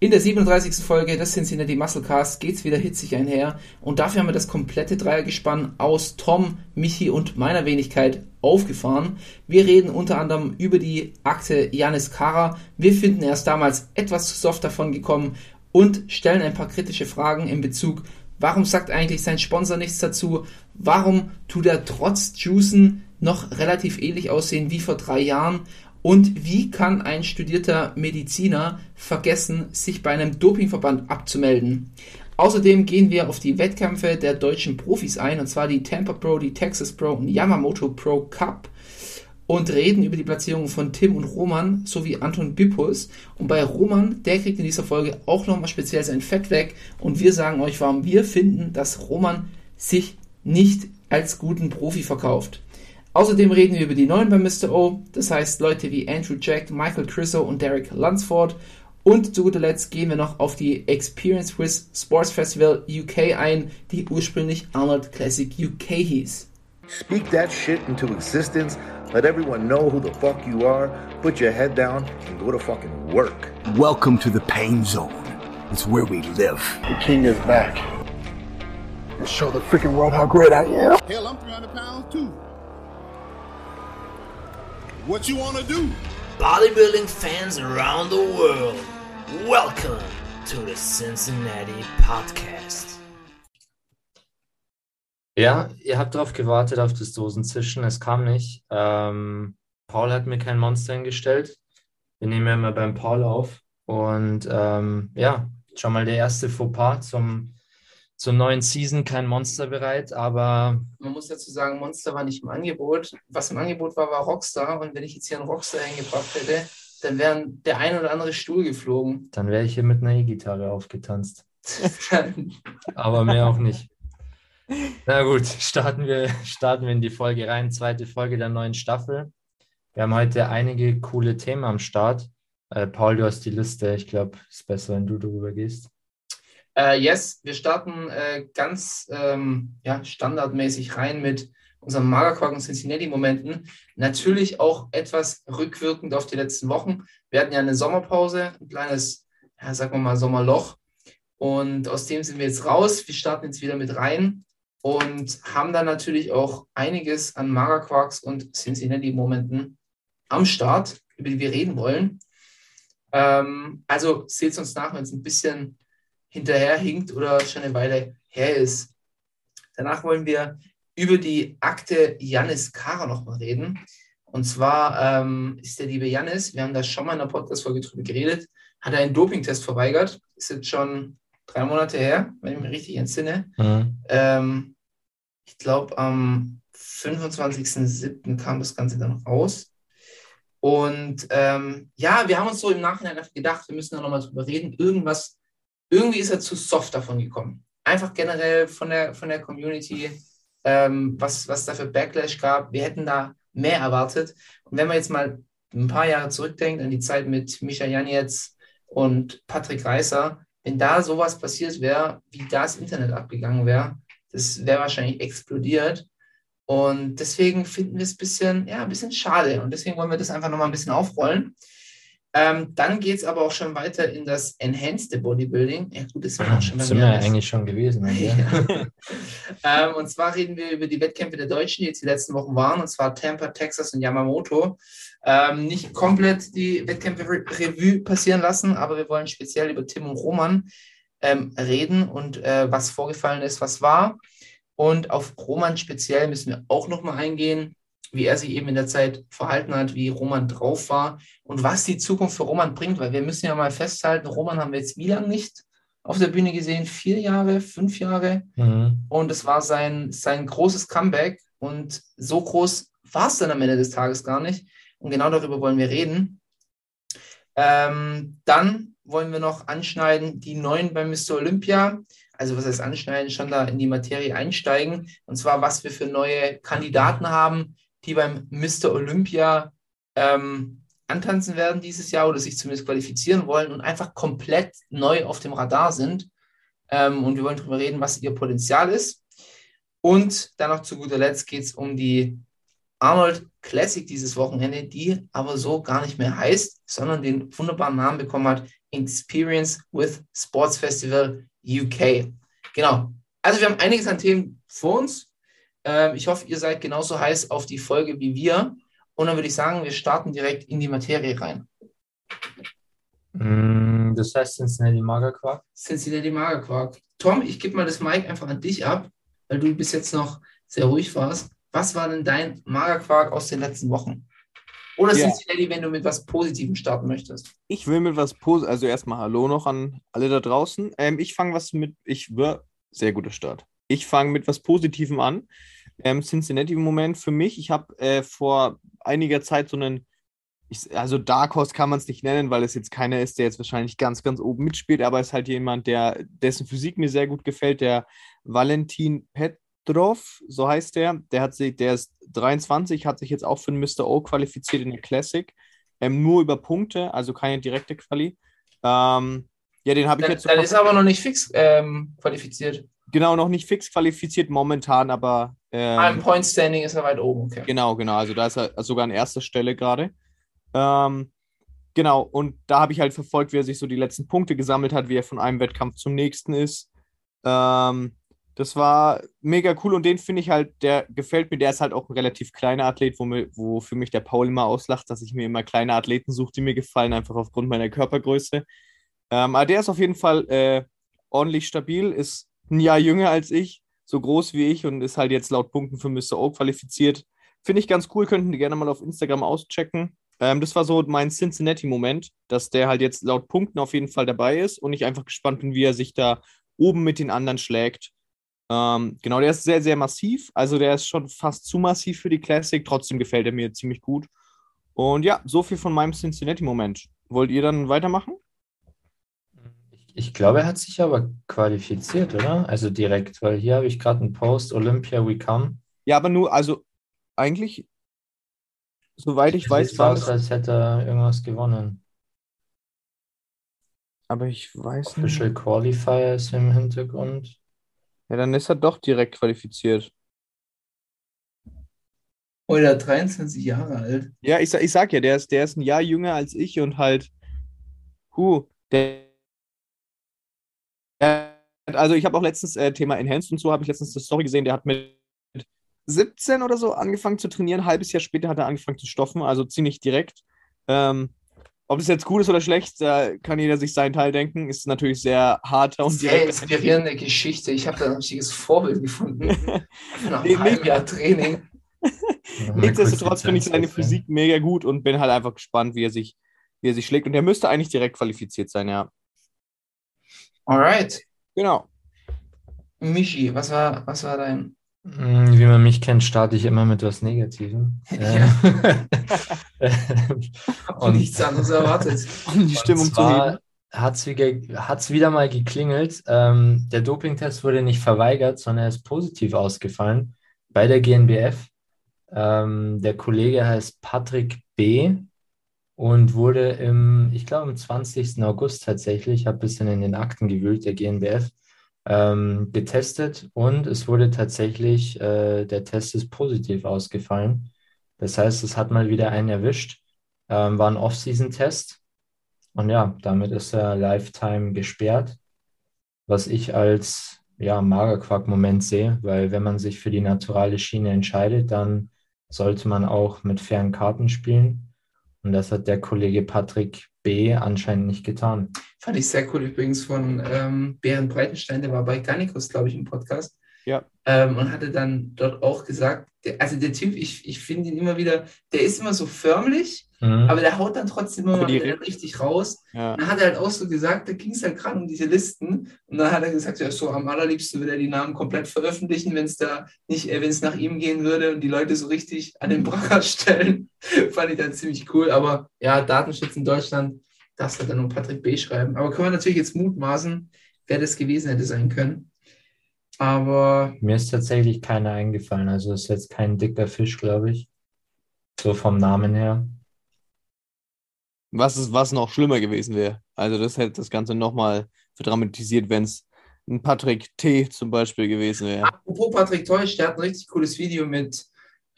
In der 37. Folge des Cincinnati Musclecast geht's wieder hitzig einher und dafür haben wir das komplette Dreiergespann aus Tom, Michi und meiner Wenigkeit aufgefahren. Wir reden unter anderem über die Akte Janis Kara. Wir finden er ist damals etwas zu soft davon gekommen und stellen ein paar kritische Fragen in Bezug, warum sagt eigentlich sein Sponsor nichts dazu? Warum tut er trotz Juicen noch relativ ähnlich aussehen wie vor drei Jahren? Und wie kann ein studierter Mediziner vergessen, sich bei einem Dopingverband abzumelden? Außerdem gehen wir auf die Wettkämpfe der deutschen Profis ein, und zwar die Tampa Pro, die Texas Pro und Yamamoto Pro Cup und reden über die Platzierungen von Tim und Roman sowie Anton Bippus. Und bei Roman, der kriegt in dieser Folge auch nochmal speziell sein Fett weg und wir sagen euch, warum wir finden, dass Roman sich nicht als guten Profi verkauft. Außerdem reden wir über die neuen bei Mr. O, das heißt Leute wie Andrew Jack, Michael Crisso und Derek Lunsford. Und zu guter Letzt gehen wir noch auf die Experience with Sports Festival UK ein, die ursprünglich Arnold Classic UK hieß. Speak that shit into existence. Let everyone know who the fuck you are. Put your head down and go to fucking work. Welcome to the pain zone. It's where we live. The king is back. And show the freaking world how great I am. Hell, I'm 300 pounds too. What you want to do? Bodybuilding fans around the world, welcome to the Cincinnati Podcast. Ja, ihr habt darauf gewartet, auf das Dosenzischen. Es kam nicht. Ähm, Paul hat mir kein Monster hingestellt. Wir nehmen ja immer beim Paul auf. Und ähm, ja, schon mal der erste Fauxpas zum zur neuen Season kein Monster bereit, aber. Man muss dazu sagen, Monster war nicht im Angebot. Was im Angebot war, war Rockstar. Und wenn ich jetzt hier einen Rockstar hingebracht hätte, dann wäre der ein oder andere Stuhl geflogen. Dann wäre ich hier mit einer E-Gitarre aufgetanzt. aber mehr auch nicht. Na gut, starten wir, starten wir in die Folge rein. Zweite Folge der neuen Staffel. Wir haben heute einige coole Themen am Start. Äh, Paul, du hast die Liste. Ich glaube, es ist besser, wenn du darüber gehst. Äh, yes, wir starten äh, ganz ähm, ja, standardmäßig rein mit unseren Magerquark und Cincinnati-Momenten. Natürlich auch etwas rückwirkend auf die letzten Wochen. Wir hatten ja eine Sommerpause, ein kleines, ja, sagen wir mal, Sommerloch. Und aus dem sind wir jetzt raus. Wir starten jetzt wieder mit rein und haben dann natürlich auch einiges an Magerquarks und Cincinnati-Momenten am Start, über die wir reden wollen. Ähm, also seht es uns nach, wenn es ein bisschen hinterherhinkt oder schon eine Weile her ist. Danach wollen wir über die Akte Janis Kara nochmal reden. Und zwar ähm, ist der liebe Janis, wir haben da schon mal in der Podcast-Folge drüber geredet, hat er einen Dopingtest verweigert. Ist jetzt schon drei Monate her, wenn ich mich richtig entsinne. Mhm. Ähm, ich glaube, am 25.07. kam das Ganze dann raus. Und ähm, ja, wir haben uns so im Nachhinein gedacht, wir müssen da nochmal drüber reden. Irgendwas irgendwie ist er zu soft davon gekommen. Einfach generell von der, von der Community, ähm, was, was da für Backlash gab. Wir hätten da mehr erwartet. Und wenn man jetzt mal ein paar Jahre zurückdenkt an die Zeit mit Mischa Janetz und Patrick Reißer, wenn da sowas passiert wäre, wie das Internet abgegangen wäre, das wäre wahrscheinlich explodiert. Und deswegen finden wir es ein bisschen, ja, ein bisschen schade. Und deswegen wollen wir das einfach nochmal ein bisschen aufrollen. Ähm, dann geht es aber auch schon weiter in das Enhanced Bodybuilding. Ja, gut, das war auch schon sind wir ja eigentlich schon gewesen. Ja. ähm, und zwar reden wir über die Wettkämpfe der Deutschen, die jetzt die letzten Wochen waren, und zwar Tampa, Texas und Yamamoto. Ähm, nicht komplett die Wettkämpfe Re Revue passieren lassen, aber wir wollen speziell über Tim und Roman ähm, reden und äh, was vorgefallen ist, was war. Und auf Roman speziell müssen wir auch nochmal eingehen wie er sich eben in der Zeit verhalten hat, wie Roman drauf war und was die Zukunft für Roman bringt, weil wir müssen ja mal festhalten, Roman haben wir jetzt wie lange nicht auf der Bühne gesehen? Vier Jahre, fünf Jahre. Mhm. Und es war sein, sein großes Comeback und so groß war es dann am Ende des Tages gar nicht. Und genau darüber wollen wir reden. Ähm, dann wollen wir noch anschneiden die neuen bei Mr. Olympia. Also was heißt anschneiden, schon da in die Materie einsteigen. Und zwar, was wir für neue Kandidaten haben, die beim Mr. Olympia ähm, antanzen werden dieses Jahr oder sich zumindest qualifizieren wollen und einfach komplett neu auf dem Radar sind. Ähm, und wir wollen darüber reden, was ihr Potenzial ist. Und dann noch zu guter Letzt geht es um die Arnold Classic dieses Wochenende, die aber so gar nicht mehr heißt, sondern den wunderbaren Namen bekommen hat Experience with Sports Festival UK. Genau. Also wir haben einiges an Themen vor uns. Ähm, ich hoffe, ihr seid genauso heiß auf die Folge wie wir. Und dann würde ich sagen, wir starten direkt in die Materie rein. Mm, Das heißt Cincinnati Magerquark. Cincinnati Magerquark. Tom, ich gebe mal das Mic einfach an dich ab, weil du bis jetzt noch sehr ruhig warst. Was war denn dein Magerquark aus den letzten Wochen? Oder Ja. Cincinnati, wenn du mit was Positivem starten möchtest? Ich will mit was Positives, also erstmal Hallo noch an alle da draußen. Ähm, ich fange was mit, ich war sehr guter Start. Ich fange mit was Positivem an. Ähm, Cincinnati im Moment für mich. Ich habe äh, vor einiger Zeit so einen, ich, also Dark Horse kann man es nicht nennen, weil es jetzt keiner ist, der jetzt wahrscheinlich ganz, ganz oben mitspielt, aber es ist halt jemand, der, dessen Physik mir sehr gut gefällt, der Valentin Petrov, so heißt der. Der hat sich, der ist 23, hat sich jetzt auch für den Mr. O qualifiziert in der Classic. Ähm, nur über Punkte, also keine direkte Quali. Ähm, ja, den habe ich jetzt dann ist er aber noch nicht fix ähm, qualifiziert. Genau noch nicht fix qualifiziert momentan, aber Ah, ähm, Point Standing ist er weit oben, okay. genau, genau. Also da ist er sogar an erster Stelle gerade. Ähm, genau, und da habe ich halt verfolgt, wie er sich so die letzten Punkte gesammelt hat, wie er von einem Wettkampf zum nächsten ist. Ähm, das war mega cool und den finde ich halt, der gefällt mir. Der ist halt auch ein relativ kleiner Athlet, wo, mir, wo für mich der Paul immer auslacht, dass ich mir immer kleine Athleten suche, die mir gefallen, einfach aufgrund meiner Körpergröße. Ähm, aber der ist auf jeden Fall äh, ordentlich stabil, ist ein Jahr jünger als ich, so groß wie ich und ist halt jetzt laut Punkten für Mr. O qualifiziert. Finde ich ganz cool, könnten die gerne mal auf Instagram auschecken. Ähm, das war so mein Cincinnati-Moment, dass der halt jetzt laut Punkten auf jeden Fall dabei ist und ich einfach gespannt bin, wie er sich da oben mit den anderen schlägt. Ähm, genau, der ist sehr, sehr massiv. Also der ist schon fast zu massiv für die Classic. Trotzdem gefällt er mir ziemlich gut. Und ja, so viel von meinem Cincinnati-Moment. Wollt ihr dann weitermachen? Ich, ich glaube, er hat sich aber qualifiziert, oder? Also direkt, weil hier habe ich gerade einen Post, Olympia We Come. Ja, aber nur, also eigentlich, soweit ich weiß, Sieht war aus, als hätte er irgendwas gewonnen. aber ich weiß nicht. Official Qualifier ist im Hintergrund. Ja, dann ist er doch direkt qualifiziert. Oder 23 Jahre alt. Ja, ich, ich sag ja, der ist, der ist ein Jahr jünger als ich und halt, huh, der also ich habe auch letztens äh, Thema Enhanced und so, habe ich letztens eine Story gesehen, der hat mit 17 oder so angefangen zu trainieren, ein halbes Jahr später hat er angefangen zu stoffen, also ziemlich direkt. Ähm, ob das jetzt gut ist oder schlecht, da kann jeder sich seinen Teil denken, ist natürlich sehr harter und Sehr direkt. inspirierende Geschichte. Ich habe da ein richtiges Vorbild gefunden. Nach einem halben Jahr Training. Nichtsdestotrotz finde ich seine seine Physik mega gut und bin halt einfach gespannt, wie er sich, wie er sich schlägt. Und er müsste eigentlich direkt qualifiziert sein, ja. Alright. Genau. Michi, was war, was war dein. Mm, Wie man mich kennt, starte ich immer mit was Negativem. Ja. Äh, Und- nichts anderes erwartet. Um die Stimmung Und zu heben. zwar hat's wie hat's wieder mal geklingelt. Ähm, der Dopingtest wurde nicht verweigert, sondern er ist positiv ausgefallen bei der GNBF. Ähm, der Kollege heißt Patrick B. und wurde im, ich glaube, am 20. August tatsächlich, ich habe ein bisschen in den Akten gewühlt, der GNBF, ähm, getestet und es wurde tatsächlich, äh, der Test ist positiv ausgefallen. Das heißt, es hat mal wieder einen erwischt. Ähm, war ein Off-Season-Test. Und ja, damit ist er Lifetime gesperrt, was ich als ja, Magerquark-Moment sehe, weil wenn man sich für die naturale Schiene entscheidet, dann sollte man auch mit fairen Karten spielen. Und das hat der Kollege Patrick B. anscheinend nicht getan. Fand ich sehr cool übrigens von ähm, Bären Breitenstein, der war bei Garnicus, glaube ich, im Podcast. Ja. Ähm, und hatte dann dort auch gesagt, der, also der Typ, ich, ich finde ihn immer wieder, der ist immer so förmlich, Mhm. aber der haut dann trotzdem immer mal richtig raus. Ja. Dann hat er halt auch so gesagt, da ging es halt gerade um diese Listen. Und dann hat er gesagt, ja, so am allerliebsten würde er die Namen komplett veröffentlichen, wenn es da nicht, äh, wenn es nach ihm gehen würde und die Leute so richtig an den Pranger stellen. Fand ich dann ziemlich cool. Aber ja, Datenschutz in Deutschland, das hat dann nur Patrick B. schreiben. Aber können wir natürlich jetzt mutmaßen, wer das gewesen hätte sein können. Aber Mir ist tatsächlich keiner eingefallen. Also ist jetzt kein dicker Fisch, glaube ich. So vom Namen her. Was, ist, was noch schlimmer gewesen wäre. Also das hätte das Ganze nochmal verdramatisiert, wenn es ein Patrick T. zum Beispiel gewesen wäre. apropos Patrick Teusch, der hat ein richtig cooles Video mit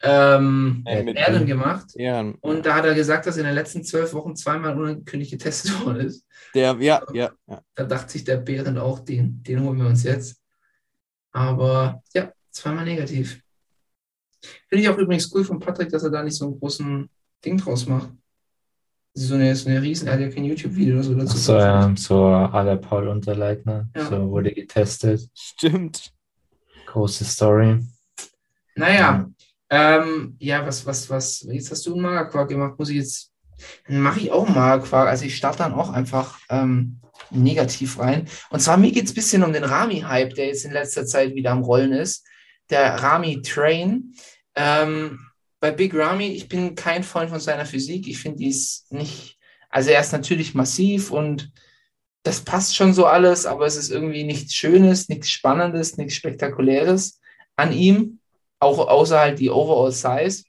ähm, Äh, mit Erden dem- gemacht. Ja, Und da hat er gesagt, dass er in den letzten zwölf Wochen zweimal unangekündigt getestet worden ist. der, ja, ja, ja. Da dachte sich der Bären auch, den, den holen wir uns jetzt. Aber ja, zweimal negativ. Finde ich auch übrigens cool von Patrick, dass er da nicht so einen großen Ding draus macht. So eine, so eine riesen, er hat ja kein YouTube-Video oder so dazu. Ach so, ja, so aller Paul Unterleitner. Ja. So wurde getestet. Stimmt. Große Story. Naja, ähm, ja, was, was, was, jetzt hast du einen Magerquark gemacht, muss ich jetzt, dann mache ich auch einen Magerquark. Also ich starte dann auch einfach ähm, negativ rein. Und zwar mir geht es ein bisschen um den Rami-Hype, der jetzt in letzter Zeit wieder am Rollen ist. Der Rami-Train. Ähm, bei Big Rami, ich bin kein Freund von seiner Physik. Ich finde, die ist nicht, also er ist natürlich massiv und das passt schon so alles, aber es ist irgendwie nichts Schönes, nichts Spannendes, nichts Spektakuläres an ihm auch außer halt die Overall Size.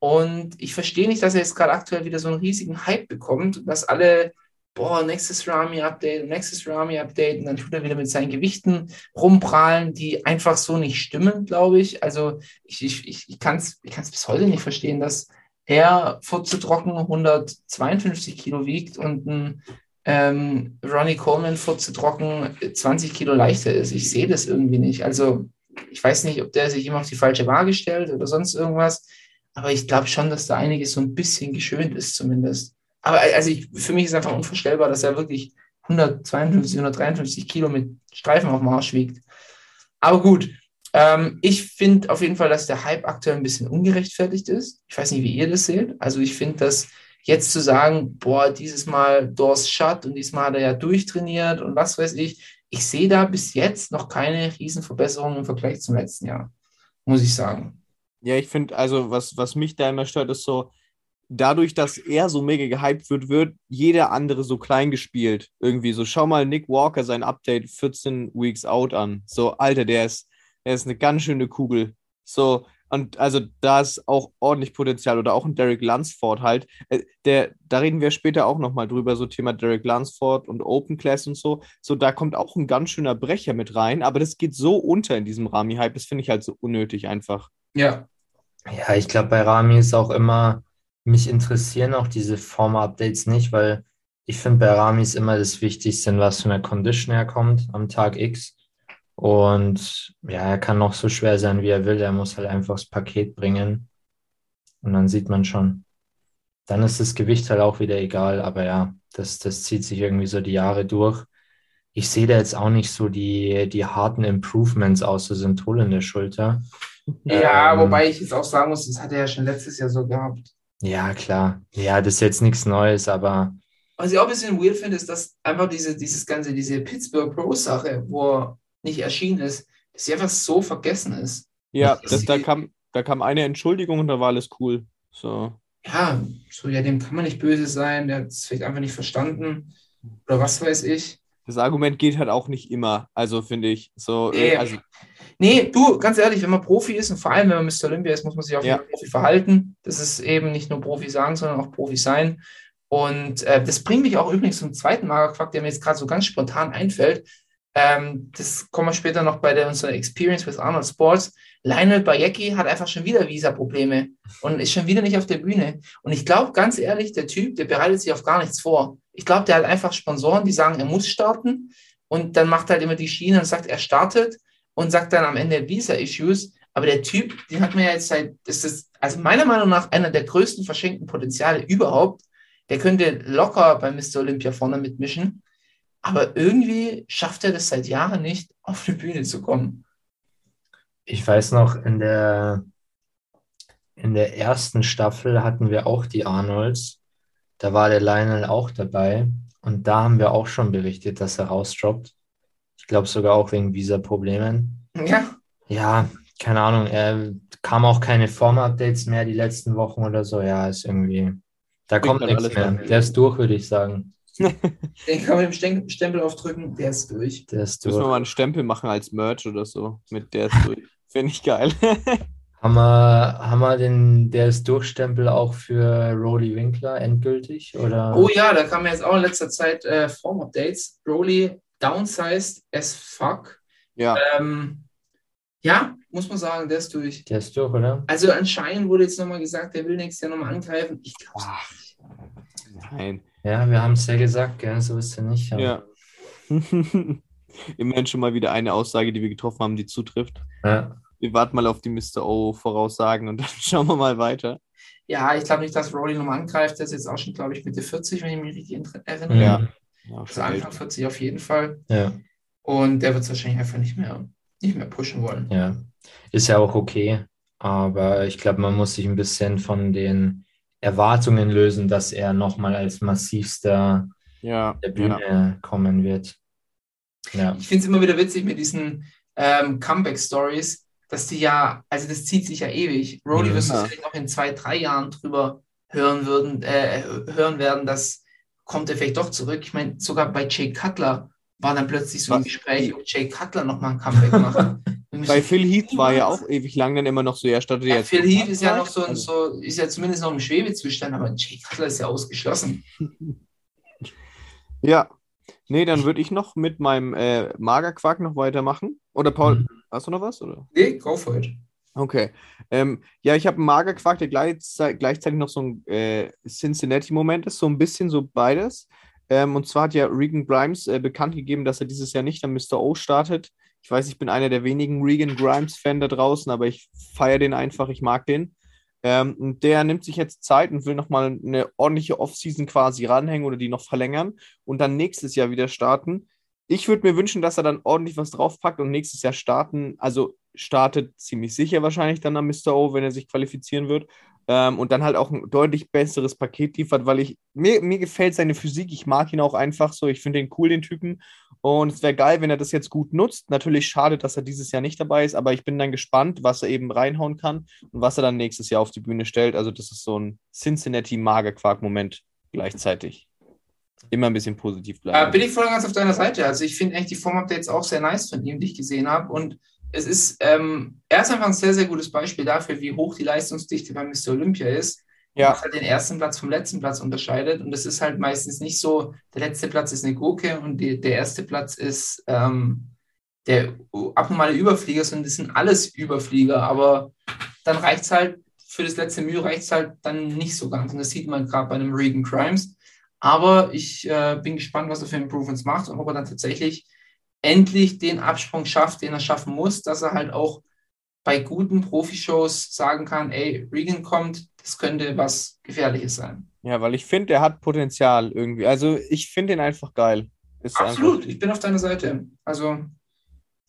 Und ich verstehe nicht, dass er jetzt gerade aktuell wieder so einen riesigen Hype bekommt, dass alle, boah, nächstes Rami-Update, nächstes Rami-Update, und dann tut er wieder mit seinen Gewichten rumprallen, die einfach so nicht stimmen, glaube ich. Also ich, ich, ich, ich kann es ich kann's bis heute nicht verstehen, dass er Furze trocken 152 Kilo wiegt und ein ähm, Ronnie Coleman Furze trocken 20 Kilo leichter ist. Ich sehe das irgendwie nicht. Also ich weiß nicht, ob der sich immer auf die falsche Waage stellt oder sonst irgendwas, aber ich glaube schon, dass da einiges so ein bisschen geschönt ist zumindest. Aber also ich, für mich ist einfach unvorstellbar, dass er wirklich 152, 153 Kilo mit Streifen auf dem Arsch wiegt. Aber gut, ähm, ich finde auf jeden Fall, dass der Hype aktuell ein bisschen ungerechtfertigt ist. Ich weiß nicht, wie ihr das seht. Also ich finde, dass jetzt zu sagen, boah, dieses Mal Doors shut und diesmal hat er ja durchtrainiert und was weiß ich, ich sehe da bis jetzt noch keine Riesenverbesserung im Vergleich zum letzten Jahr, muss ich sagen. Ja, ich finde, also was, was mich da immer stört, ist so, dadurch, dass er so mega gehypt wird, wird jeder andere so klein gespielt. Irgendwie so, schau mal Nick Walker sein Update 14 Weeks out an. So, Alter, der ist, der ist eine ganz schöne Kugel. So, und also da ist auch ordentlich Potenzial oder auch ein Derek Lunsford halt. Äh, Der, da reden wir später auch nochmal drüber, so Thema Derek Lunsford und Open Class und so. So, da kommt auch ein ganz schöner Brecher mit rein, aber das geht so unter in diesem Rami-Hype, das finde ich halt so unnötig einfach. Ja, Ja, ich glaube, bei Rami ist auch immer, mich interessieren auch diese Form-Updates nicht, weil ich finde, bei Rami ist immer das Wichtigste, in was für einer Condition er kommt am Tag X. Und ja, er kann noch so schwer sein, wie er will. Er muss halt einfach das Paket bringen. Und dann sieht man schon. Dann ist das Gewicht halt auch wieder egal. Aber ja, das, das zieht sich irgendwie so die Jahre durch. Ich sehe da jetzt auch nicht so die, die harten Improvements außer Syntol in der Schulter. ja Ähm, wobei ich jetzt auch sagen muss, das hat er ja schon letztes Jahr so gehabt. Ja, klar. Ja, das ist jetzt nichts Neues, aber Was ich auch ein bisschen weird finde, ist, dass einfach diese, dieses ganze, diese Pittsburgh Pro-Sache, wo er nicht erschienen ist, dass sie einfach so vergessen ist. Ja, Das das, da, kam, da kam eine Entschuldigung und da war alles cool. So. Ja, so, ja, dem kann man nicht böse sein, der hat es vielleicht einfach nicht verstanden. Oder was weiß ich. Das Argument geht halt auch nicht immer, also finde ich. So, Nee. äh, also, Nee, du, ganz ehrlich, wenn man Profi ist und vor allem, wenn man Mr. Olympia ist, muss man sich auch Ja. wie Profi verhalten. Das ist eben nicht nur Profi sagen, sondern auch Profi sein. Und äh, das bringt mich auch übrigens zum zweiten Magerquark, der mir jetzt gerade so ganz spontan einfällt. Ähm, das kommen wir später noch bei der, unserer Experience with Arnold Sports. Lionel Bayecki hat einfach schon wieder Visa-Probleme und ist schon wieder nicht auf der Bühne. Und ich glaube, ganz ehrlich, der Typ, der bereitet sich auf gar nichts vor. Ich glaube, der hat einfach Sponsoren, die sagen, er muss starten. Und dann macht er halt immer die Schiene und sagt, er startet und sagt dann am Ende Visa-Issues. Aber der Typ, den hat man ja jetzt seit, das ist also meiner Meinung nach einer der größten verschenkten Potenziale überhaupt. Der könnte locker bei Mr. Olympia vorne mitmischen. Aber irgendwie schafft er das seit Jahren nicht, auf die Bühne zu kommen. ich weiß noch, in der, in der ersten Staffel hatten wir auch die Arnolds. Da war der Lionel auch dabei. Und da haben wir auch schon berichtet, dass er rausdroppt. Ich glaube sogar auch wegen Visa-Problemen. Ja, Ja, keine Ahnung. Er kam auch keine Form-Updates mehr die letzten Wochen oder so. Ja, ist irgendwie. Da Bringt kommt nichts mehr. an. Der ist durch, würde ich sagen. den kann man mit dem Stem- Stempel aufdrücken, der ist durch. Der ist müssen wir durch. mal einen Stempel machen als Merch oder so. Mit der ist durch. Finde ich geil. Haben wir, haben wir den, der ist Durchstempel auch für Rolly Winkler endgültig? Oder? Oh ja, da kamen jetzt auch in letzter Zeit äh, Form-Updates. Broly downsized as fuck. ja. Ähm, Ja, muss man sagen, der ist durch. Der ist durch, oder? Also anscheinend wurde jetzt nochmal gesagt, der will nächstes Jahr nochmal angreifen. Ich glaube nicht. Nein. Ja, wir haben es ja gesagt, gell? so ist er nicht. aber- Ja. Immerhin schon mal wieder eine Aussage, die wir getroffen haben, die zutrifft. ja. Wir warten mal auf die Mr. O-Voraussagen und dann schauen wir mal weiter. Ja, ich glaube nicht, dass Roddy nochmal angreift. Der ist jetzt auch schon, glaube ich, Mitte 40, wenn ich mich richtig erinnere. Ja. Ja, Also Anfang 40 auf jeden Fall. ja, Und der wird es wahrscheinlich einfach nicht mehr, nicht mehr pushen wollen. ja. Ist ja auch okay, aber ich glaube, man muss sich ein bisschen von den Erwartungen lösen, dass er nochmal als massivster ja, der ja. Bühne kommen wird. Ja, Ich finde es immer wieder witzig mit diesen ähm, Comeback-Stories, dass die ja, also das zieht sich ja ewig. Roddy Mhm. wirst du Ja. sicherlich noch in zwei, drei Jahren drüber hören würden, äh, hören werden, dass kommt er vielleicht doch zurück. Ich meine, sogar bei Jay Cutler war dann plötzlich so ein? Gespräch, ob Jay Cutler nochmal ein Comeback macht. Bei Phil Heath war ja auch ewig lang dann immer noch so, er startet Ja, jetzt. Phil Heath ist ja noch so, ein, so, ist ja zumindest noch im Schwebezustand, aber Jay Cutler ist ja ausgeschlossen. Ja. Nee, dann würde ich noch mit meinem äh, Magerquark noch weitermachen. Oder Paul, Mhm. hast du noch was? Oder? Nee, go for it. Okay. Ähm, ja, ich habe einen Magerquark, der gleichzeitig, gleichzeitig noch so ein äh, Cincinnati-Moment ist, so ein bisschen so beides. Ähm, und zwar hat ja Regan Grimes äh, bekannt gegeben, dass er dieses Jahr nicht am Mr. O startet. Ich weiß, ich bin einer der wenigen Regan Grimes-Fan da draußen, aber ich feiere den einfach, ich mag den. Ähm, und der nimmt sich jetzt Zeit und will nochmal eine ordentliche Offseason quasi ranhängen oder die noch verlängern und dann nächstes Jahr wieder starten. Ich würde mir wünschen, dass er dann ordentlich was draufpackt und nächstes Jahr starten. Also startet ziemlich sicher wahrscheinlich dann am Mr. O, wenn er sich qualifizieren wird. Ähm, und dann halt auch ein deutlich besseres Paket liefert, weil ich mir, mir gefällt seine Physik. Ich mag ihn auch einfach so. Ich finde den cool, den Typen. Und es wäre geil, wenn er das jetzt gut nutzt. Natürlich schade, dass er dieses Jahr nicht dabei ist, aber ich bin dann gespannt, was er eben reinhauen kann und was er dann nächstes Jahr auf die Bühne stellt. Also, das ist so ein Cincinnati-Magerquark-Moment gleichzeitig. Immer ein bisschen positiv Äh, bleiben. bin ich voll ganz auf deiner Seite. Also ich finde eigentlich die Form-Updates auch sehr nice von ihm, die ich gesehen habe. Und es ist, ähm, er ist einfach ein sehr, sehr gutes Beispiel dafür, wie hoch die Leistungsdichte bei Mr. Olympia ist. Ja. Was halt den ersten Platz vom letzten Platz unterscheidet. Und das ist halt meistens nicht so, der letzte Platz ist eine Gurke und die, der erste Platz ist ähm, der abnormale Überflieger, sondern das sind alles Überflieger. Aber dann reicht es halt, für das letzte Mühe reicht es halt dann nicht so ganz. Und das sieht man gerade bei einem Regan Crimes. Aber ich äh, bin gespannt, was er für Improvements macht und ob er dann tatsächlich endlich den Absprung schafft, den er schaffen muss, dass er halt auch bei guten Profishows sagen kann, ey, Regan kommt, das könnte was Gefährliches sein. Ja, weil ich finde, er hat Potenzial irgendwie. Also, ich finde ihn einfach geil. Ist Absolut, ich bin auf deiner Seite. Also,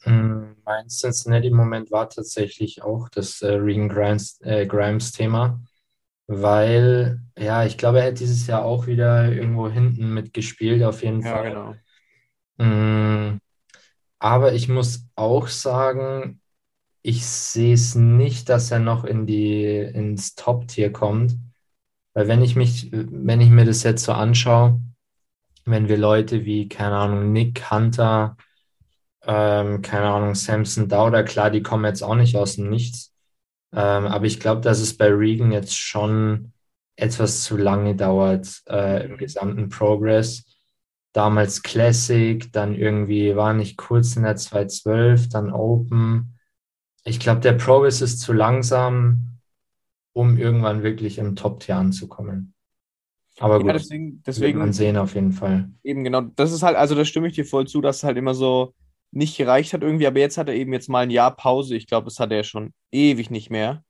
Mm, Mein Cincinnati-Moment war tatsächlich auch das äh, Regan Grimes, äh, Grimes-Thema, weil, ja, ich glaube, er hätte dieses Jahr auch wieder irgendwo hinten mitgespielt, auf jeden Ja, Fall. genau. Mm, Aber ich muss auch sagen, ich sehe es nicht, dass er noch in die, ins Top-Tier kommt. Weil wenn ich mich, wenn ich mir das jetzt so anschaue, wenn wir Leute wie, keine Ahnung, Nick Hunter, ähm, keine Ahnung, Samson Dowder, klar, die kommen jetzt auch nicht aus dem Nichts. Ähm, aber ich glaube, dass es bei Regan jetzt schon etwas zu lange dauert äh, im gesamten Progress. Damals Classic, dann irgendwie war nicht kurz in der 212, dann Open. Ich glaube, der Progress ist zu langsam, um irgendwann wirklich im Top-Tier anzukommen. Aber gut, Ja, deswegen, wird deswegen man sehen auf jeden Fall. Eben genau, das ist halt, also da stimme ich dir voll zu, dass es halt immer so nicht gereicht hat irgendwie, aber jetzt hat er eben jetzt mal ein Jahr Pause. Ich glaube, das hat er ja schon ewig nicht mehr.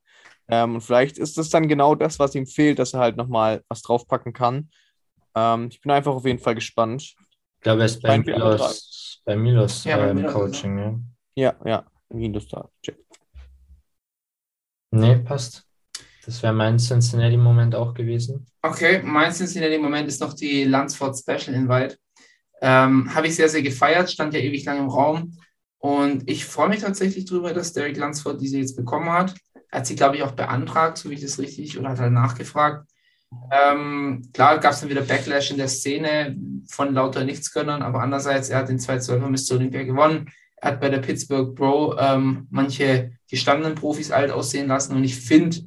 Ähm, und vielleicht ist das dann genau das, was ihm fehlt, dass er halt nochmal was draufpacken kann. Ähm, ich bin einfach auf jeden Fall gespannt. Ich glaube, er ist bei Milos, bei Milos Ja, bei ähm, Milos, Coaching, ja. Ja, ja, Windows da. Check. Nee, passt. Das wäre mein Cincinnati-Moment auch gewesen. okay, mein Cincinnati-Moment ist noch die Lansford Special Invite. Ähm, Habe ich sehr, sehr gefeiert, stand ja ewig lang im Raum. Und ich freue mich tatsächlich darüber, dass Derek Lansford diese jetzt bekommen hat. Er hat sie, glaube ich, auch beantragt, so wie ich das richtig, oder hat halt nachgefragt. Ähm, klar gab es dann wieder Backlash in der Szene von lauter Nichtsgönnern, aber andererseits, er hat den 212er Mr. Olympia gewonnen. Er hat bei der Pittsburgh Pro ähm, manche gestandenen Profis alt aussehen lassen und ich finde,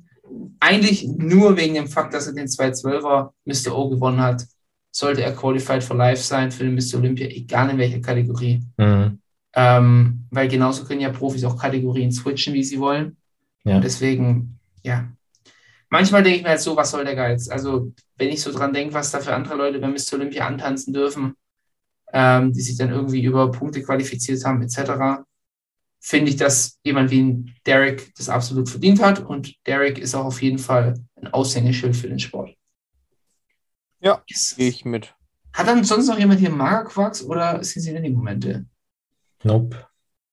eigentlich nur wegen dem Fakt, dass er den 212er Mr. O gewonnen hat, sollte er qualified for life sein für den Mr. Olympia, egal in welcher Kategorie. Mhm. Ähm, weil genauso können ja Profis auch Kategorien switchen, wie sie wollen. Ja. Und deswegen, ja. Manchmal denke ich mir halt so, was soll der Geiz? Also, wenn ich so dran denke, was da für andere Leute beim Mr. Olympia antanzen dürfen, ähm, die sich dann irgendwie über Punkte qualifiziert haben, etc., finde ich, dass jemand wie ein Derek das absolut verdient hat. Und Derek ist auch auf jeden Fall ein Aushängeschild für den Sport. Ja, Yes. gehe ich mit. Hat dann sonst noch jemand hier Magerquarks oder sind sie denn die Momente? Nope.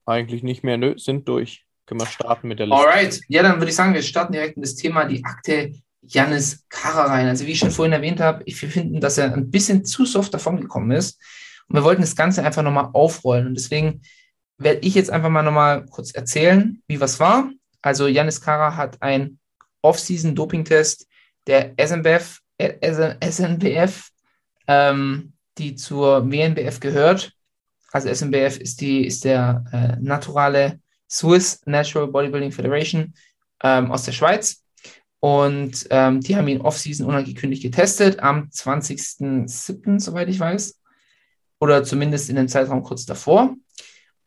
Eigentlich nicht mehr, nö, sind durch. Können wir starten mit der Liste. Alright, ja, dann würde ich sagen, wir starten direkt in das Thema die Akte Jannis Kara rein. Also wie ich schon vorhin erwähnt habe, ich finde, dass er ein bisschen zu soft davongekommen ist. Und wir wollten das Ganze einfach nochmal aufrollen. Und deswegen werde ich jetzt einfach mal nochmal kurz erzählen, wie was war. Also Jannis Kara hat einen Off-Season-Doping-Test der SNBF, SNBF ähm, die zur WNBF gehört. Also SNBF ist, die, ist der äh, naturale Swiss Natural Bodybuilding Federation ähm, aus der Schweiz. Und ähm, die haben ihn off-season unangekündigt getestet am 20.07., soweit ich weiß. Oder zumindest in dem Zeitraum kurz davor.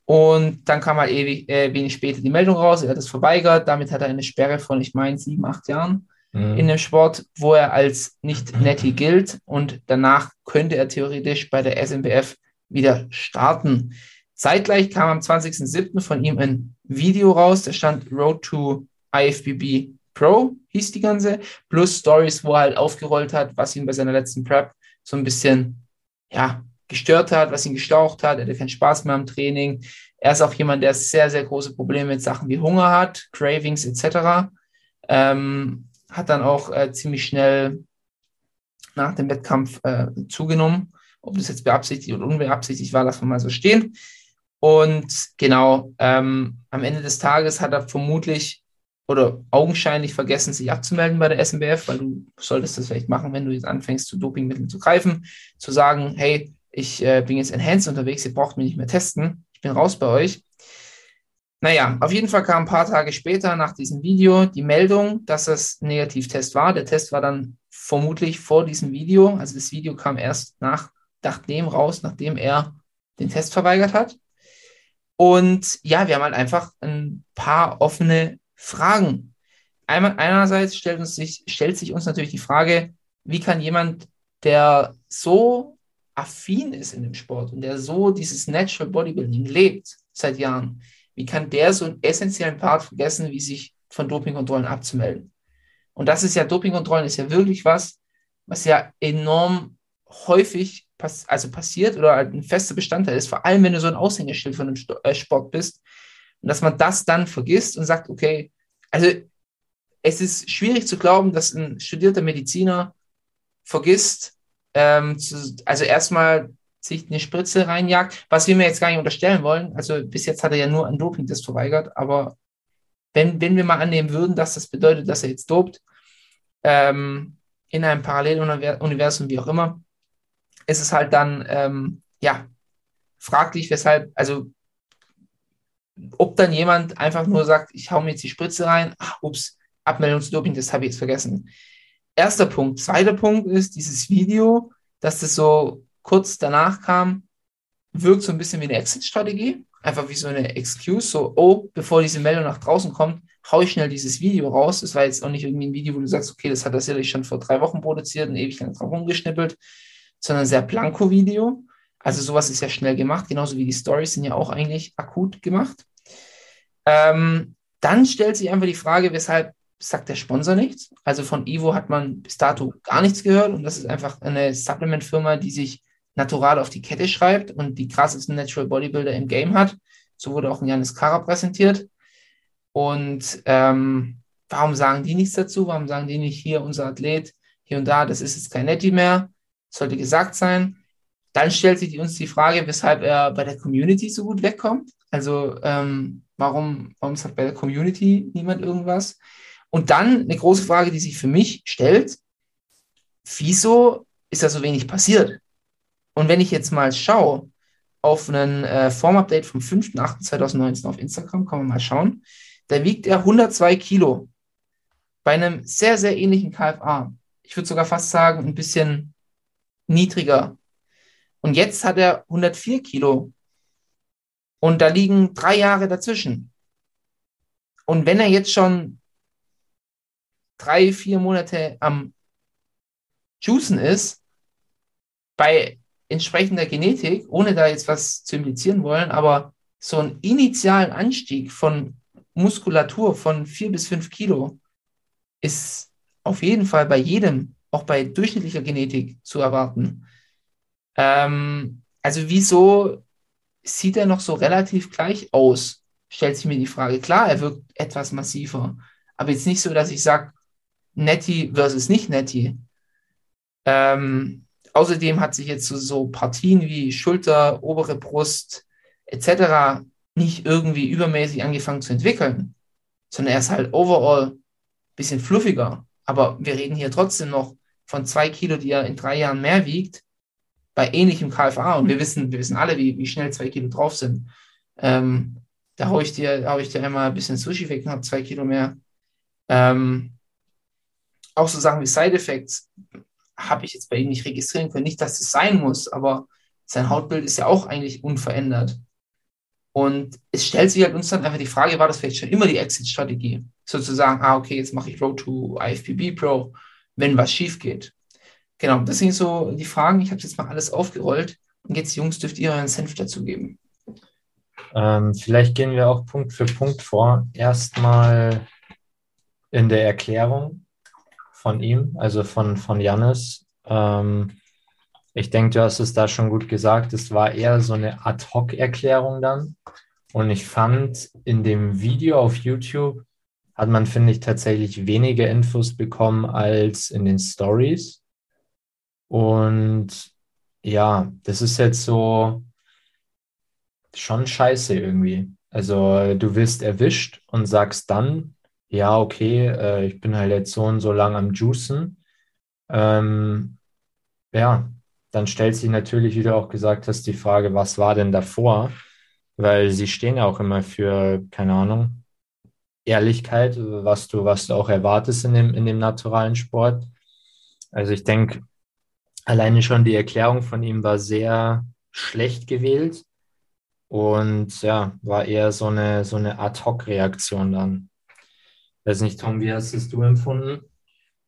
Und dann kam halt ewig, äh, wenig später die Meldung raus, er hat es verweigert. Damit hat er eine Sperre von, ich meine, sieben, acht Jahren Mhm. in dem Sport, wo er als nicht netty gilt. Und danach könnte er theoretisch bei der SMBF wieder starten. Zeitgleich kam am 20.07. von ihm ein Video raus, da stand Road to IFBB Pro, hieß die ganze, plus Stories, wo er halt aufgerollt hat, was ihn bei seiner letzten Prep so ein bisschen, ja, gestört hat, was ihn gestaucht hat, er hatte keinen Spaß mehr am Training. Er ist auch jemand, der sehr, sehr große Probleme mit Sachen wie Hunger hat, Cravings etc. Ähm, hat dann auch äh, ziemlich schnell nach dem Wettkampf äh, zugenommen. Ob das jetzt beabsichtigt oder unbeabsichtigt war, lassen wir mal so stehen. Und genau, ähm, am Ende des Tages hat er vermutlich oder augenscheinlich vergessen, sich abzumelden bei der SMBF, weil du solltest das vielleicht machen, wenn du jetzt anfängst, zu Dopingmitteln zu greifen, zu sagen, hey, ich äh, bin jetzt enhanced unterwegs, ihr braucht mich nicht mehr testen, ich bin raus bei euch. Naja, auf jeden Fall kam ein paar Tage später nach diesem Video die Meldung, dass es ein Negativtest war. Der Test war dann vermutlich vor diesem Video. Also das Video kam erst nach, nachdem raus, nachdem er den Test verweigert hat. Und ja, wir haben halt einfach ein paar offene Fragen. Einmal, einerseits stellt, uns sich, stellt sich uns natürlich die Frage, wie kann jemand, der so affin ist in dem Sport und der so dieses Natural Bodybuilding lebt seit Jahren, wie kann der so einen essentiellen Part vergessen, wie sich von Dopingkontrollen abzumelden? Und das ist ja, Dopingkontrollen ist ja wirklich was, was ja enorm häufig pass also passiert oder halt ein fester Bestandteil ist, vor allem wenn du so ein Aushängeschild von einem Sto äh, Sport bist. Und dass man das dann vergisst und sagt, okay, also es ist schwierig zu glauben, dass ein studierter Mediziner vergisst, ähm, zu, also erstmal sich eine Spritze reinjagt, was wir mir jetzt gar nicht unterstellen wollen. Also bis jetzt hat er ja nur einen Dopingtest verweigert, aber wenn, wenn wir mal annehmen würden, dass das bedeutet, dass er jetzt dopt, ähm, in einem Paralleluniversum, wie auch immer, ist es halt dann, ähm, ja, fraglich, weshalb, also ob dann jemand einfach nur sagt, ich hau mir jetzt die Spritze rein, ach, ups, Abmeldung zu Doping, das habe ich jetzt vergessen. Erster Punkt. Zweiter Punkt ist dieses Video, dass das so kurz danach kam, wirkt so ein bisschen wie eine Exit-Strategie. Einfach wie so eine Excuse, so, oh, bevor diese Meldung nach draußen kommt, hau ich schnell dieses Video raus. Das war jetzt auch nicht irgendwie ein Video, wo du sagst, okay, das hat er sicherlich schon vor drei Wochen produziert und ewig lang drauf rumgeschnippelt, sondern sehr blanko Video. Also sowas ist ja schnell gemacht, genauso wie die Stories sind ja auch eigentlich akut gemacht. Ähm, dann stellt sich einfach die Frage, weshalb sagt der Sponsor nichts? Also von Ivo hat man bis dato gar nichts gehört und das ist einfach eine Supplement-Firma, die sich natural auf die Kette schreibt und die krassesten Natural Bodybuilder im Game hat. So wurde auch ein Janis Kara präsentiert. Und ähm, warum sagen die nichts dazu? Warum sagen die nicht hier, unser Athlet, hier und da, das ist jetzt kein Netti mehr, sollte gesagt sein. Dann stellt sich uns die Frage, weshalb er bei der Community so gut wegkommt. Also ähm, warum, warum sagt bei der Community niemand irgendwas? Und dann eine große Frage, die sich für mich stellt, wieso ist da so wenig passiert? Und wenn ich jetzt mal schaue auf einen äh, Form-Update vom 5.8.2019 auf Instagram, kann man mal schauen, da wiegt er 102 Kilo bei einem sehr, sehr ähnlichen KFA. Ich würde sogar fast sagen, ein bisschen niedriger. Und jetzt hat er 104 Kilo Und da liegen drei Jahre dazwischen. Und wenn er jetzt schon drei, vier Monate am Juicen ist, bei entsprechender Genetik, ohne da jetzt was zu implizieren wollen, aber so einen initialen Anstieg von Muskulatur von vier bis fünf Kilo ist auf jeden Fall bei jedem, auch bei durchschnittlicher Genetik, zu erwarten. Ähm, also wieso sieht er noch so relativ gleich aus? Stellt sich mir die Frage. Klar, er wirkt etwas massiver, aber jetzt nicht so, dass ich sage, Netty versus nicht Netty. Ähm, außerdem hat sich jetzt so, so Partien wie Schulter, obere Brust etc. nicht irgendwie übermäßig angefangen zu entwickeln, sondern er ist halt overall ein bisschen fluffiger. Aber wir reden hier trotzdem noch von zwei Kilo, die er in drei Jahren mehr wiegt, bei ähnlichem KFA. Und wir wissen, wir wissen alle, wie, wie schnell zwei Kilo drauf sind. Ähm, da haue ich dir, hau ich dir einmal ein bisschen Sushi weg und habe zwei Kilo mehr. Ähm, auch so Sachen wie Side Effects habe ich jetzt bei ihm nicht registrieren können. Nicht, dass es sein muss, aber sein Hautbild ist ja auch eigentlich unverändert. Und es stellt sich halt uns dann einfach die Frage, war das vielleicht schon immer die Exit-Strategie? Sozusagen, ah, okay, jetzt mache ich Road to IFPB Pro, wenn was schief geht. Genau, das sind so die Fragen. Ich habe jetzt mal alles aufgerollt. Und jetzt, Jungs, dürft ihr euren Senf dazugeben. Ähm, vielleicht gehen wir auch Punkt für Punkt vor. Erstmal in der Erklärung von ihm, also von, von Jannis. Ähm, ich denke, du hast es da schon gut gesagt. Es war eher so eine Ad-Hoc-Erklärung dann. Und ich fand, in dem Video auf YouTube hat man, finde ich, tatsächlich weniger Infos bekommen als in den Stories. Und ja, das ist jetzt so schon scheiße irgendwie. Also du wirst erwischt und sagst dann, ja, okay, äh, ich bin halt jetzt so und so lang am Juicen. Ähm, ja, dann stellt sich natürlich, wie du auch gesagt hast, die Frage, was war denn davor? Weil sie stehen ja auch immer für, keine Ahnung, Ehrlichkeit, was du, was du auch erwartest in dem, in dem naturalen Sport. Also ich denke, alleine schon die Erklärung von ihm war sehr schlecht gewählt und ja, war eher so eine, so eine Ad-Hoc-Reaktion dann. Weiß nicht, Tom, wie hast es du empfunden?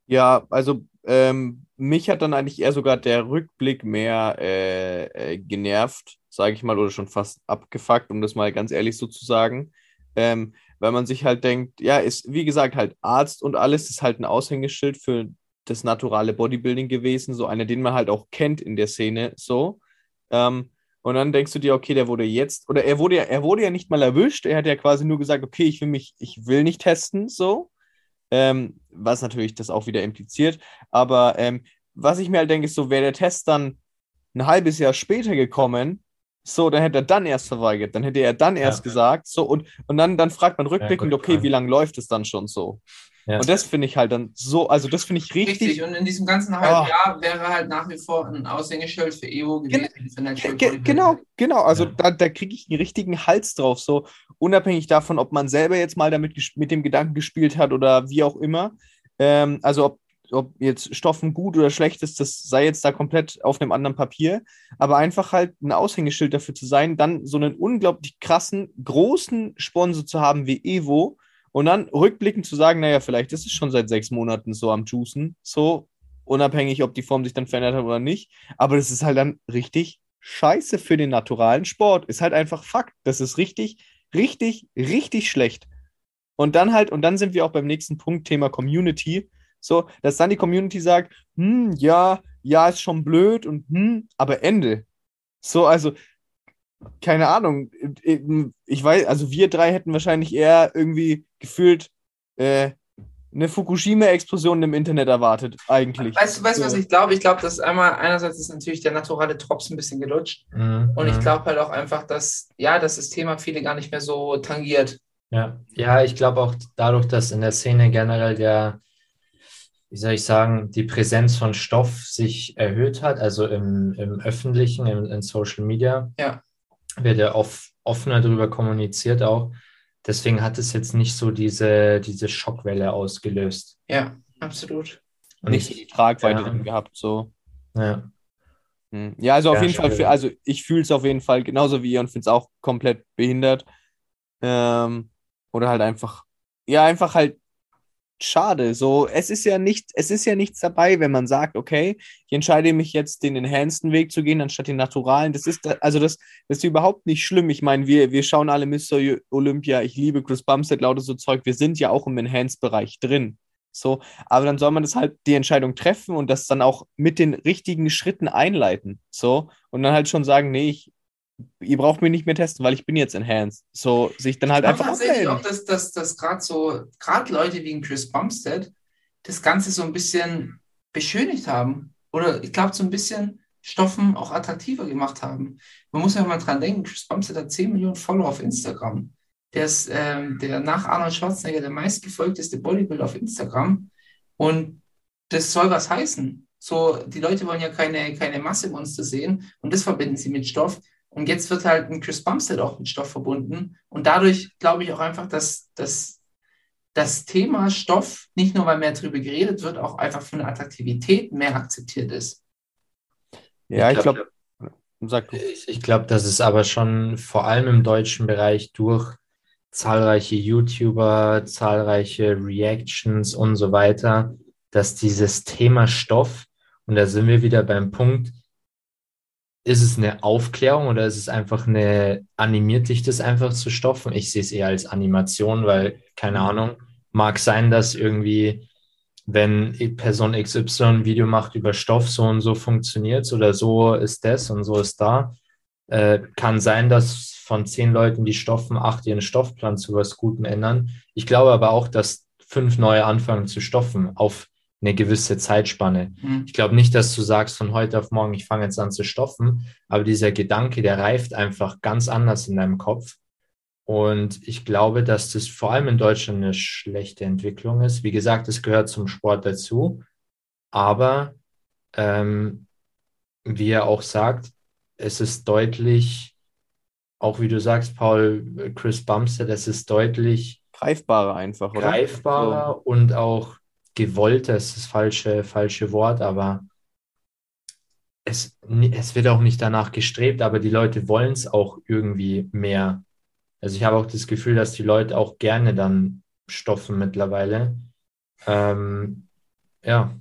Ja, also ähm, mich hat dann eigentlich eher sogar der Rückblick mehr äh, äh, genervt, sage ich mal, oder schon fast abgefuckt, um das mal ganz ehrlich so zu sagen. Ähm, weil man sich halt denkt, ja, ist wie gesagt halt Arzt und alles ist halt ein Aushängeschild für das naturale Bodybuilding gewesen, so einer, den man halt auch kennt in der Szene, so. Ähm, und dann denkst du dir, okay, der wurde jetzt, oder er wurde ja, er wurde ja nicht mal erwischt, er hat ja quasi nur gesagt, okay, ich will mich, ich will nicht testen, so. Ähm, was natürlich das auch wieder impliziert. Aber ähm, was ich mir halt denke, ist so, wäre der Test dann ein halbes Jahr später gekommen, so, dann hätte er dann erst verweigert, dann hätte er dann erst Ja. gesagt, so, und, und dann, dann fragt man rückblickend, gute okay, Frage. wie lange läuft es dann schon so? Ja. Und das finde ich halt dann so, also das finde ich richtig, Richtig. Und in diesem ganzen halben Ah. Jahr wäre halt nach wie vor ein Aushängeschild für EO gewesen. für Natural Ge genau, genau. Also Ja. da, da kriege ich einen richtigen Hals drauf, so unabhängig davon, ob man selber jetzt mal damit mit dem Gedanken gespielt hat oder wie auch immer. Ähm, also ob, ob jetzt Stoffen gut oder schlecht ist, das sei jetzt da komplett auf einem anderen Papier. Aber einfach halt ein Aushängeschild dafür zu sein, dann so einen unglaublich krassen, großen Sponsor zu haben wie Evo und dann rückblickend zu sagen, naja, vielleicht ist es schon seit sechs Monaten so am Juicen, so unabhängig, ob die Form sich dann verändert hat oder nicht. Aber das ist halt dann richtig scheiße für den naturalen Sport. Ist halt einfach Fakt. Das ist richtig, richtig, richtig schlecht. Und dann halt, und dann sind wir auch beim nächsten Punkt, Thema Community. So, dass dann die Community sagt, hm, ja, ja, ist schon blöd und hm, aber Ende. So, also, keine Ahnung. Ich weiß, also wir drei hätten wahrscheinlich eher irgendwie gefühlt äh, eine Fukushima-Explosion im Internet erwartet, eigentlich. Weißt du, weißt, du, was So. ich glaube? Ich glaube, dass einmal, einerseits ist natürlich der naturale Drops ein bisschen gelutscht. Mhm, Und ich mhm. glaube halt auch einfach, dass, ja, dass das Thema viele gar nicht mehr so tangiert. Ja, ja, ich glaube auch dadurch, dass in der Szene generell der, wie soll ich sagen, die Präsenz von Stoff sich erhöht hat, also im, im Öffentlichen, im, in Social Media, Ja. wird ja oft offener darüber kommuniziert auch. Deswegen hat es jetzt nicht so diese, diese Schockwelle ausgelöst. Ja, absolut. Und Nicht so ich, die Tragweite Ja. gehabt, so. ja. Hm. Ja, also auf Ja, jeden Fall, schwierig. für, also ich fühle es auf jeden Fall genauso wie ihr und finde es auch komplett behindert. Ähm, oder halt einfach, ja, einfach halt schade. So, es ist ja nicht, es ist ja nichts dabei, wenn man sagt, okay, ich entscheide mich jetzt, den enhanceden Weg zu gehen, anstatt den naturalen. Das ist, also das, das ist überhaupt nicht schlimm. Ich meine, wir, wir schauen alle Mr. Olympia, ich liebe Chris Bumstead, lauter so Zeug, wir sind ja auch im Enhanced-Bereich drin. So, aber dann soll man das halt die Entscheidung treffen und das dann auch mit den richtigen Schritten einleiten. So, und dann halt schon sagen, nee, ich, ihr braucht mich nicht mehr testen, weil ich bin jetzt enhanced. So, sich dann halt Ich einfach tatsächlich auch, dass, dass, dass gerade so, gerade Leute wie ein Chris Bumstead das Ganze so ein bisschen beschönigt haben. Oder ich glaube, so ein bisschen Stoffen auch attraktiver gemacht haben. Man muss ja mal dran denken, Chris Bumstead hat 10 Millionen Follower auf Instagram. Der ist ähm, der nach Arnold Schwarzenegger der meistgefolgteste Bodybuilder auf Instagram. Und das soll was heißen. So, die Leute wollen ja keine, keine Massemonster sehen und das verbinden sie mit Stoff. Und jetzt wird halt ein Chris Bumstead auch mit Stoff verbunden. Und dadurch glaube ich auch einfach, dass, dass das Thema Stoff, nicht nur weil mehr darüber geredet wird, auch einfach von der Attraktivität mehr akzeptiert ist. Ja, ich glaub, glaube, du. Ich, ich glaube, dass es aber schon vor allem im deutschen Bereich durch zahlreiche YouTuber, zahlreiche Reactions und so weiter, dass dieses Thema Stoff, und da sind wir wieder beim Punkt, ist es eine Aufklärung oder ist es einfach eine, animiert dich das einfach zu stoffen? Ich sehe es eher als Animation, weil, keine Ahnung, mag sein, dass irgendwie, wenn Person XY ein Video macht über Stoff, so und so funktioniert es oder so ist das und so ist da. Äh, kann sein, dass von zehn Leuten, die stoffen, acht ihren Stoffplan zu was Gutem ändern. Ich glaube aber auch, dass fünf neue anfangen zu stoffen auf eine gewisse Zeitspanne. Hm. Ich glaube nicht, dass du sagst von heute auf morgen, ich fange jetzt an zu stoffen, aber dieser Gedanke, der reift einfach ganz anders in deinem Kopf. Und ich glaube, dass das vor allem in Deutschland eine schlechte Entwicklung ist. Wie gesagt, es gehört zum Sport dazu. Aber ähm, wie er auch sagt, es ist deutlich, auch wie du sagst, Paul, Chris Bumstead, es ist deutlich Greifbarer einfach, oder? greifbarer und auch gewollter ist das falsche, falsche Wort, aber es, es wird auch nicht danach gestrebt, aber die Leute wollen es auch irgendwie mehr. Also ich habe auch das Gefühl, dass die Leute auch gerne dann stoffen mittlerweile. Ähm, ja,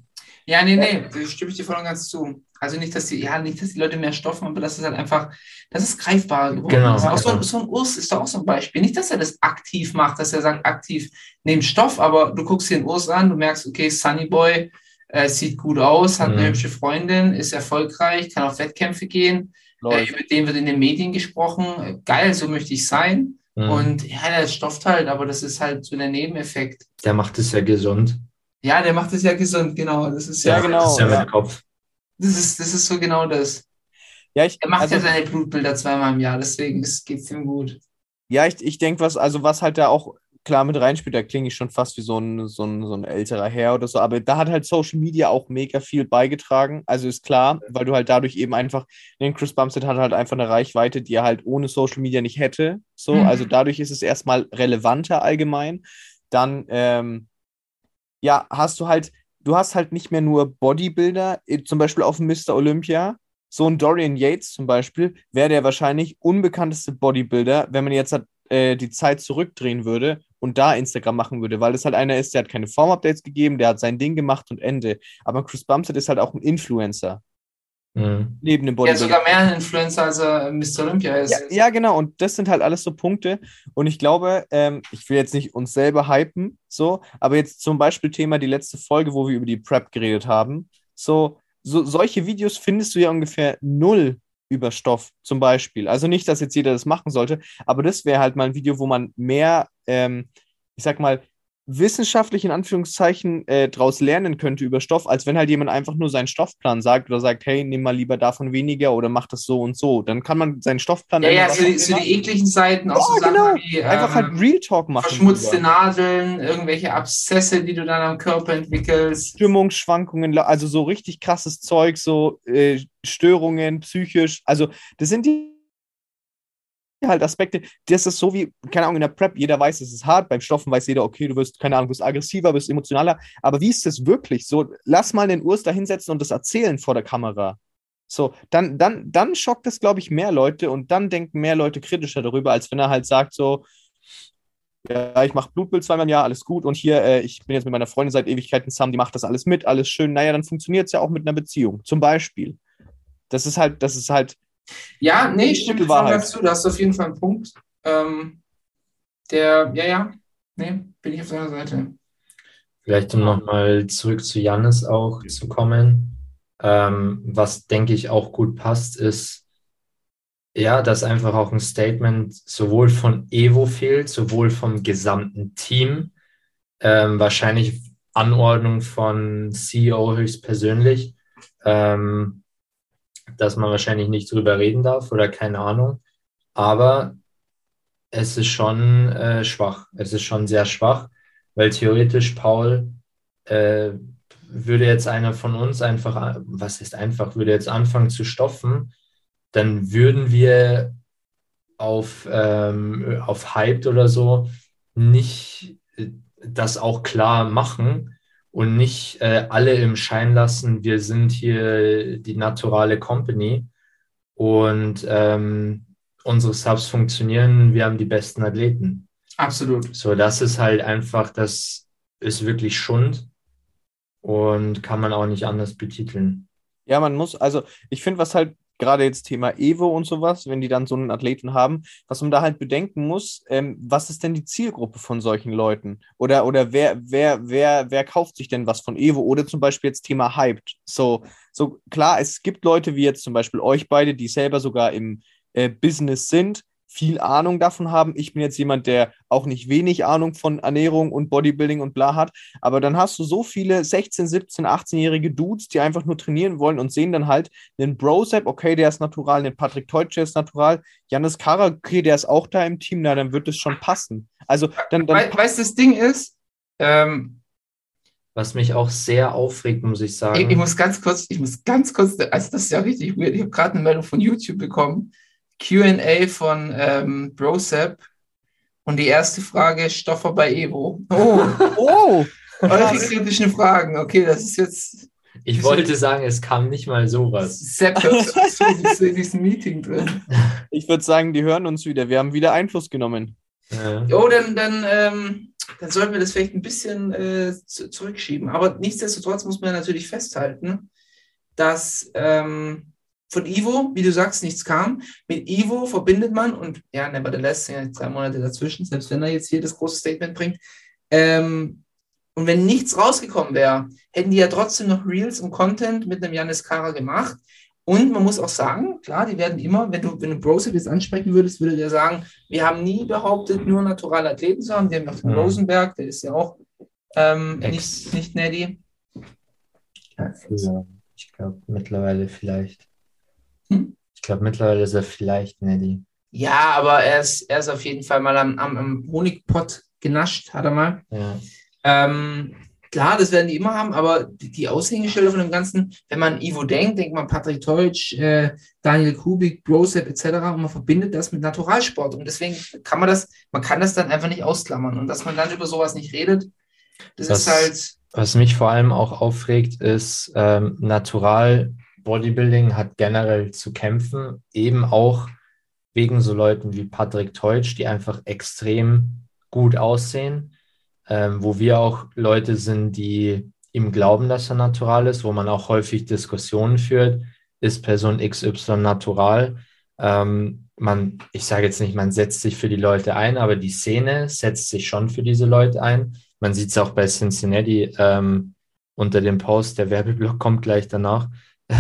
Ja, nee, nee, da stimme ich dir voll und ganz zu. Also nicht, dass die, ja, nicht, dass die Leute mehr stoffen, aber das ist halt einfach, das ist greifbarer geworden. Genau, Das ist auch so, genau. so ein Urs ist doch auch so ein Beispiel. Nicht, dass er das aktiv macht, dass er sagt, aktiv nehmt Stoff, aber du guckst dir den Urs an, du merkst, okay, Sunny Boy äh, sieht gut aus, hat eine Mhm. hübsche Freundin, ist erfolgreich, kann auf Wettkämpfe gehen, äh, über den wird in den Medien gesprochen, äh, geil, so möchte ich sein. mhm. Und ja, der stofft halt, aber das ist halt so der Nebeneffekt. der macht es ja gesund. Ja, der macht es ja gesund, genau. Das ist Ja, ja, genau. Das ist ja ja. Kopf. Das ist, das ist so genau das. Ja, ich, Er macht also, ja seine Blutbilder zweimal im Jahr, deswegen geht es ihm gut. ja, ich, ich denke, was, also was halt da auch klar mit reinspielt, da klinge ich schon fast wie so ein, so, ein, so ein älterer Herr oder so, aber da hat halt Social Media auch mega viel beigetragen. Also ist klar, weil du halt dadurch eben einfach, den Chris Bumstead hat halt einfach eine Reichweite, die er halt ohne Social Media nicht hätte. So, Mhm. also dadurch ist es erstmal relevanter allgemein. Dann, ähm, ja, hast du halt, du hast halt nicht mehr nur Bodybuilder, zum Beispiel auf Mr. Olympia. So ein Dorian Yates zum Beispiel wäre der wahrscheinlich unbekannteste Bodybuilder, wenn man jetzt äh, die Zeit zurückdrehen würde und da Instagram machen würde, weil das halt einer ist, der hat keine Form-Updates gegeben, der hat sein Ding gemacht und Ende. Aber Chris Bumstead ist halt auch ein Influencer Mhm. neben dem Ja, Bodybuilder. sogar mehr ein Influencer als er Mr. Olympia ist. Ja, ja, genau. Und das sind halt alles so Punkte. Und ich glaube, ähm, ich will jetzt nicht uns selber hypen, so, aber jetzt zum Beispiel Thema die letzte Folge, wo wir über die Prep geredet haben. So, so solche Videos findest du ja ungefähr null über Stoff, zum Beispiel. Also nicht, dass jetzt jeder das machen sollte, aber das wäre halt mal ein Video, wo man mehr, ähm, ich sag mal, wissenschaftlich in Anführungszeichen äh, draus lernen könnte über Stoff, als wenn halt jemand einfach nur seinen Stoffplan sagt oder sagt, hey, nimm mal lieber davon weniger oder mach das so und so. Dann kann man seinen Stoffplan Ja, ja, so so die ekligen Seiten, auch so Ja, Sachen genau. wie Einfach ähm, halt Real Talk machen. verschmutzte drüber. Nadeln, irgendwelche Abszesse, die du dann am Körper entwickelst. Stimmungsschwankungen, also so richtig krasses Zeug, so äh, Störungen, psychisch. Also, das sind die halt Aspekte, das ist so wie, keine Ahnung, in der Prep, jeder weiß, es ist hart, beim Stoffen weiß jeder, okay, du wirst, keine Ahnung, bist aggressiver, bist emotionaler, aber wie ist das wirklich? So, lass mal den Urs da hinsetzen und das erzählen vor der Kamera. So, dann, dann, dann schockt es, glaube ich, mehr Leute und dann denken mehr Leute kritischer darüber, als wenn er halt sagt so, ja, ich mache Blutbild zweimal im Jahr, alles gut und hier, äh, ich bin jetzt mit meiner Freundin seit Ewigkeiten zusammen, die macht das alles mit, alles schön. Naja, dann funktioniert es ja auch mit einer Beziehung, zum Beispiel. Das ist halt, das ist halt, Ja, nee, stimmt Wahrheit. dazu. Da hast du auf jeden Fall einen Punkt. Ähm, der, ja, ja, nee, bin ich auf deiner Seite. Vielleicht um nochmal zurück zu Jannis auch zu kommen. Ähm, was denke ich auch gut passt, ist, ja, dass einfach auch ein Statement sowohl von Evo fehlt, sowohl vom gesamten Team, ähm, wahrscheinlich Anordnung von CEO höchstpersönlich, ähm, dass man wahrscheinlich nicht drüber reden darf oder keine Ahnung. Aber es ist schon äh, schwach. Es ist schon sehr schwach, weil theoretisch Paul äh, würde jetzt einer von uns einfach, was ist einfach, würde jetzt anfangen zu stoffen, dann würden wir auf, ähm, auf Hyped oder so nicht äh, das auch klar machen und nicht äh, alle im Schein lassen, wir sind hier die naturale Company und ähm, unsere Subs funktionieren, wir haben die besten Athleten. Absolut. So, das ist halt einfach, das ist wirklich Schund und kann man auch nicht anders betiteln. ja, man muss, also ich finde, was halt gerade jetzt Thema Evo und sowas, wenn die dann so einen Athleten haben, was man da halt bedenken muss, ähm, was ist denn die Zielgruppe von solchen Leuten? Oder, oder wer, wer, wer, wer kauft sich denn was von Evo? Oder zum Beispiel jetzt Thema Hyped. So, so klar, es gibt Leute wie jetzt zum Beispiel euch beide, die selber sogar im äh, Business sind, viel Ahnung davon haben. Ich bin jetzt jemand, der auch nicht wenig Ahnung von Ernährung und Bodybuilding und bla hat. Aber dann hast du so viele 16, 17, 18-jährige Dudes, die einfach nur trainieren wollen und sehen dann halt einen Brosep, okay, der ist natural, einen Patrick Teutsch, der ist natural, Janis Kara, okay, der ist auch da im Team, na, dann wird es schon passen. Also dann, dann We weißt du, das Ding ist, ähm, Was mich auch sehr aufregt, muss ich sagen. ich, ich muss ganz kurz, ich muss ganz kurz, also das ist ja richtig weird. Ich habe gerade eine Meldung von YouTube bekommen. QA von ähm, BroSap. Und die erste Frage, Stoffer bei Evo. Oh, oh, eure krass. kritischen Fragen. Okay, das ist jetzt Ich wollte sagen, es kam nicht mal sowas. Sepp ist in diesem Meeting drin. ich würde sagen, die hören uns wieder. Wir haben wieder Einfluss genommen. Ja. Jo, dann, dann, ähm, dann sollten wir das vielleicht ein bisschen äh, zu, zurückschieben. Aber nichtsdestotrotz muss man natürlich festhalten, dass ähm, von Ivo, wie du sagst, nichts kam. Mit Ivo verbindet man und ja, nevertheless, ja drei Monate dazwischen, selbst wenn er jetzt hier das große Statement bringt. Ähm, und wenn nichts rausgekommen wäre, hätten die ja trotzdem noch Reels und Content mit einem Janis Kara gemacht. Und man muss auch sagen, klar, die werden immer, wenn du, wenn du Brosip jetzt ansprechen würdest, würde der sagen, wir haben nie behauptet, nur naturale Athleten zu haben. Wir haben auch den Mhm. Rosenberg, der ist ja auch ähm, nicht, nicht Neddy. Früher. Ich glaube mittlerweile vielleicht. Hm? Ich glaube mittlerweile ist er vielleicht Neddy. Ja, aber er ist, er ist auf jeden Fall mal am, am, am Honigpott genascht, hat er mal. Ja. Ähm, klar, das werden die immer haben, aber die, die Aushängeschilder von dem Ganzen, wenn man Ivo denkt, denkt man Patrick Teutsch, äh, Daniel Kubik, Brosep etc. und man verbindet das mit Naturalsport. Und deswegen kann man das, man kann das dann einfach nicht ausklammern. Und dass man dann über sowas nicht redet, das, Das- ist halt, Was mich vor allem auch aufregt, ist, ähm, Natural Bodybuilding hat generell zu kämpfen, eben auch wegen so Leuten wie Patrick Teutsch, die einfach extrem gut aussehen, ähm, wo wir auch Leute sind, die ihm glauben, dass er natural ist, wo man auch häufig Diskussionen führt, ist Person XY natural. Ähm, man, ich sage jetzt nicht, man setzt sich für die Leute ein, aber die Szene setzt sich schon für diese Leute ein. Man sieht es auch bei Cincinnati ähm, unter dem Post, der Werbeblock kommt gleich danach,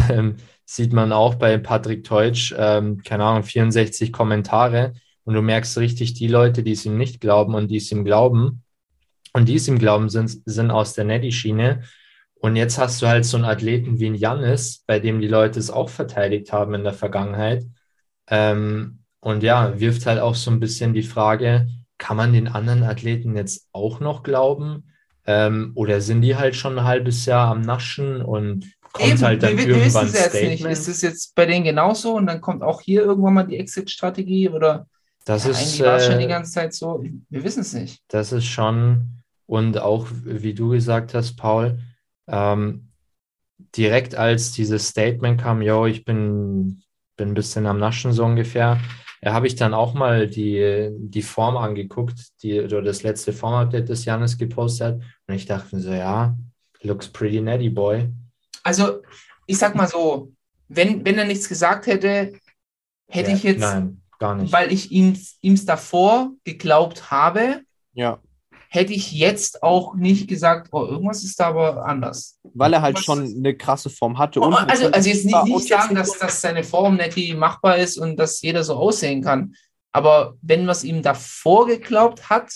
ähm, sieht man auch bei Patrick Teutsch, ähm, keine Ahnung, 64 Kommentare und du merkst richtig, die Leute, die es ihm nicht glauben und die es ihm glauben und die es ihm glauben, sind, sind aus der Netty-Schiene. Und jetzt hast du halt so einen Athleten wie ein Jannis, bei dem die Leute es auch verteidigt haben in der Vergangenheit. Ähm, und ja, wirft halt auch so ein bisschen die Frage, kann man den anderen Athleten jetzt auch noch glauben? Ähm, oder sind die halt schon ein halbes Jahr am Naschen und kommt Eben, halt dann wir, wir irgendwann wissen es jetzt nicht. Ist es jetzt bei denen genauso und dann kommt auch hier irgendwann mal die Exit-Strategie oder das ja, ist, eigentlich war es schon die äh, ganze Zeit so. Wir wissen es nicht. das ist schon, und auch wie du gesagt hast, Paul, ähm, direkt als dieses Statement kam, yo, ich bin, bin ein bisschen am Naschen so ungefähr, ja, habe ich dann auch mal die, die Form angeguckt, die, oder das letzte Form-Update, das Janis gepostet hat. Und ich dachte mir so, ja, looks pretty natty, boy. Also, ich sag mal so, wenn, wenn er nichts gesagt hätte, hätte Ja, ich jetzt, Nein, gar nicht. weil ich ihm es davor geglaubt habe, Ja. hätte ich jetzt auch nicht gesagt, oh, irgendwas ist da aber anders. Weil er halt Was- schon eine krasse Form hatte. Oh, und also, also jetzt nicht, nicht sagen, dass, dass seine Form nicht machbar ist und dass jeder so aussehen kann. Aber wenn man es ihm davor geglaubt hat,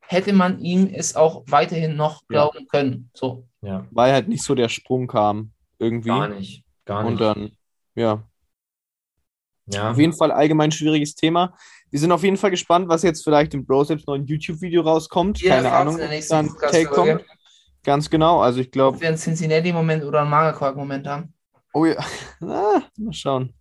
hätte man ihm es auch weiterhin noch Ja. glauben können. So. ja, weil halt nicht so der Sprung kam. Irgendwie. gar nicht. Gar nicht. Und dann, ja. ja. Auf jeden Fall allgemein schwieriges Thema. Wir sind auf jeden Fall gespannt, was jetzt vielleicht im Bro selbst neuen YouTube-Video rauskommt. Wir Keine Ahnung, in der ob nächsten da ein Take kommt. Ganz genau. Also ich Ob glaube, wir einen Cincinnati-Moment oder einen Magerquark-Moment haben. oh ja, ah, mal schauen.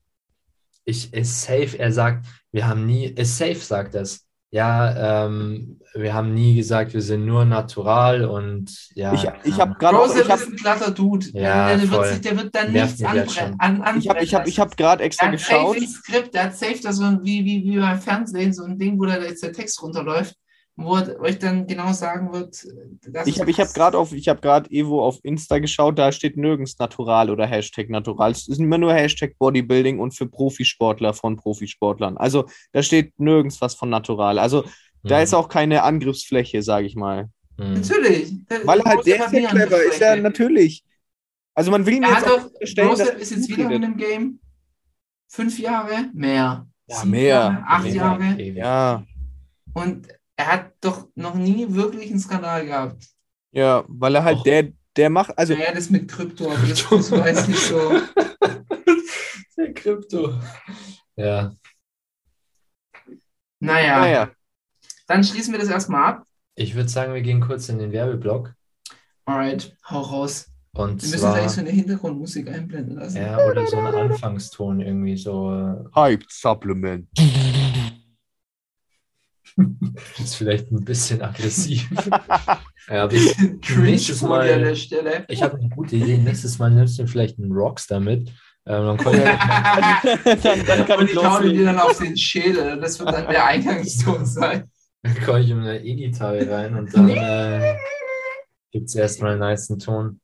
Ich ist safe, er sagt, wir haben nie, ist safe, sagt das. Ja, ähm, wir haben nie gesagt, wir sind nur natural und ja. Ich, ich habe gerade auch, Rose ich habe ist ein glatter Dude. Ja, der, wird sich, der wird dann Nervt nichts anbrennen. An, anbrennen ich hab, ich hab, ich hab gerade extra Der hat safe geschaut. ein Skript, der hat safe da so ein, wie, wie, wie beim Fernsehen, so ein Ding, wo da jetzt der Text runterläuft, wo er euch dann genau sagen wird, das Ich habe ich hab gerade auf, ich habe gerade Evo auf Insta geschaut, da steht nirgends natural oder Hashtag natural. Es ist immer nur Hashtag Bodybuilding und für Profisportler von Profisportlern. Also da steht nirgends was von natural. Also da Mhm. ist auch keine Angriffsfläche, sage ich mal. Mhm. Natürlich. Weil er halt, der ist ja clever, ist ja natürlich. Also man will ihn Er jetzt hat auch dass ist jetzt wieder in dem Game. Fünf Jahre? Mehr. Ja, mehr. Jahre, acht Ewig, Jahre. ewig. Ja, Und er hat doch noch nie wirklich einen Skandal gehabt. ja, weil er halt Och. der, der macht, also Naja, das mit Krypto, aber das, das weiß nicht so. Der Krypto. Ja, Naja, naja, dann schließen wir das erstmal ab. ich würde sagen, wir gehen kurz in den Werbeblock. Alright, hau raus. Und Wir müssen zwar, eigentlich so eine Hintergrundmusik einblenden lassen. ja, oder so einen Anfangston irgendwie so. äh, Hyped Supplement. Das ist vielleicht ein bisschen aggressiv. ja, nächstes Folie an der Mal, Stelle. ich habe eine gute Idee. Nächstes Mal nimmst du vielleicht einen Rockstar mit. Ähm, dann wir, dann, dann kann Und ich ich hau dir dann auf den Schädel. Das wird dann der Eingangston sein. dann komme ich in eine E-Gitarre rein und dann äh, gibt es erstmal einen niceen Ton.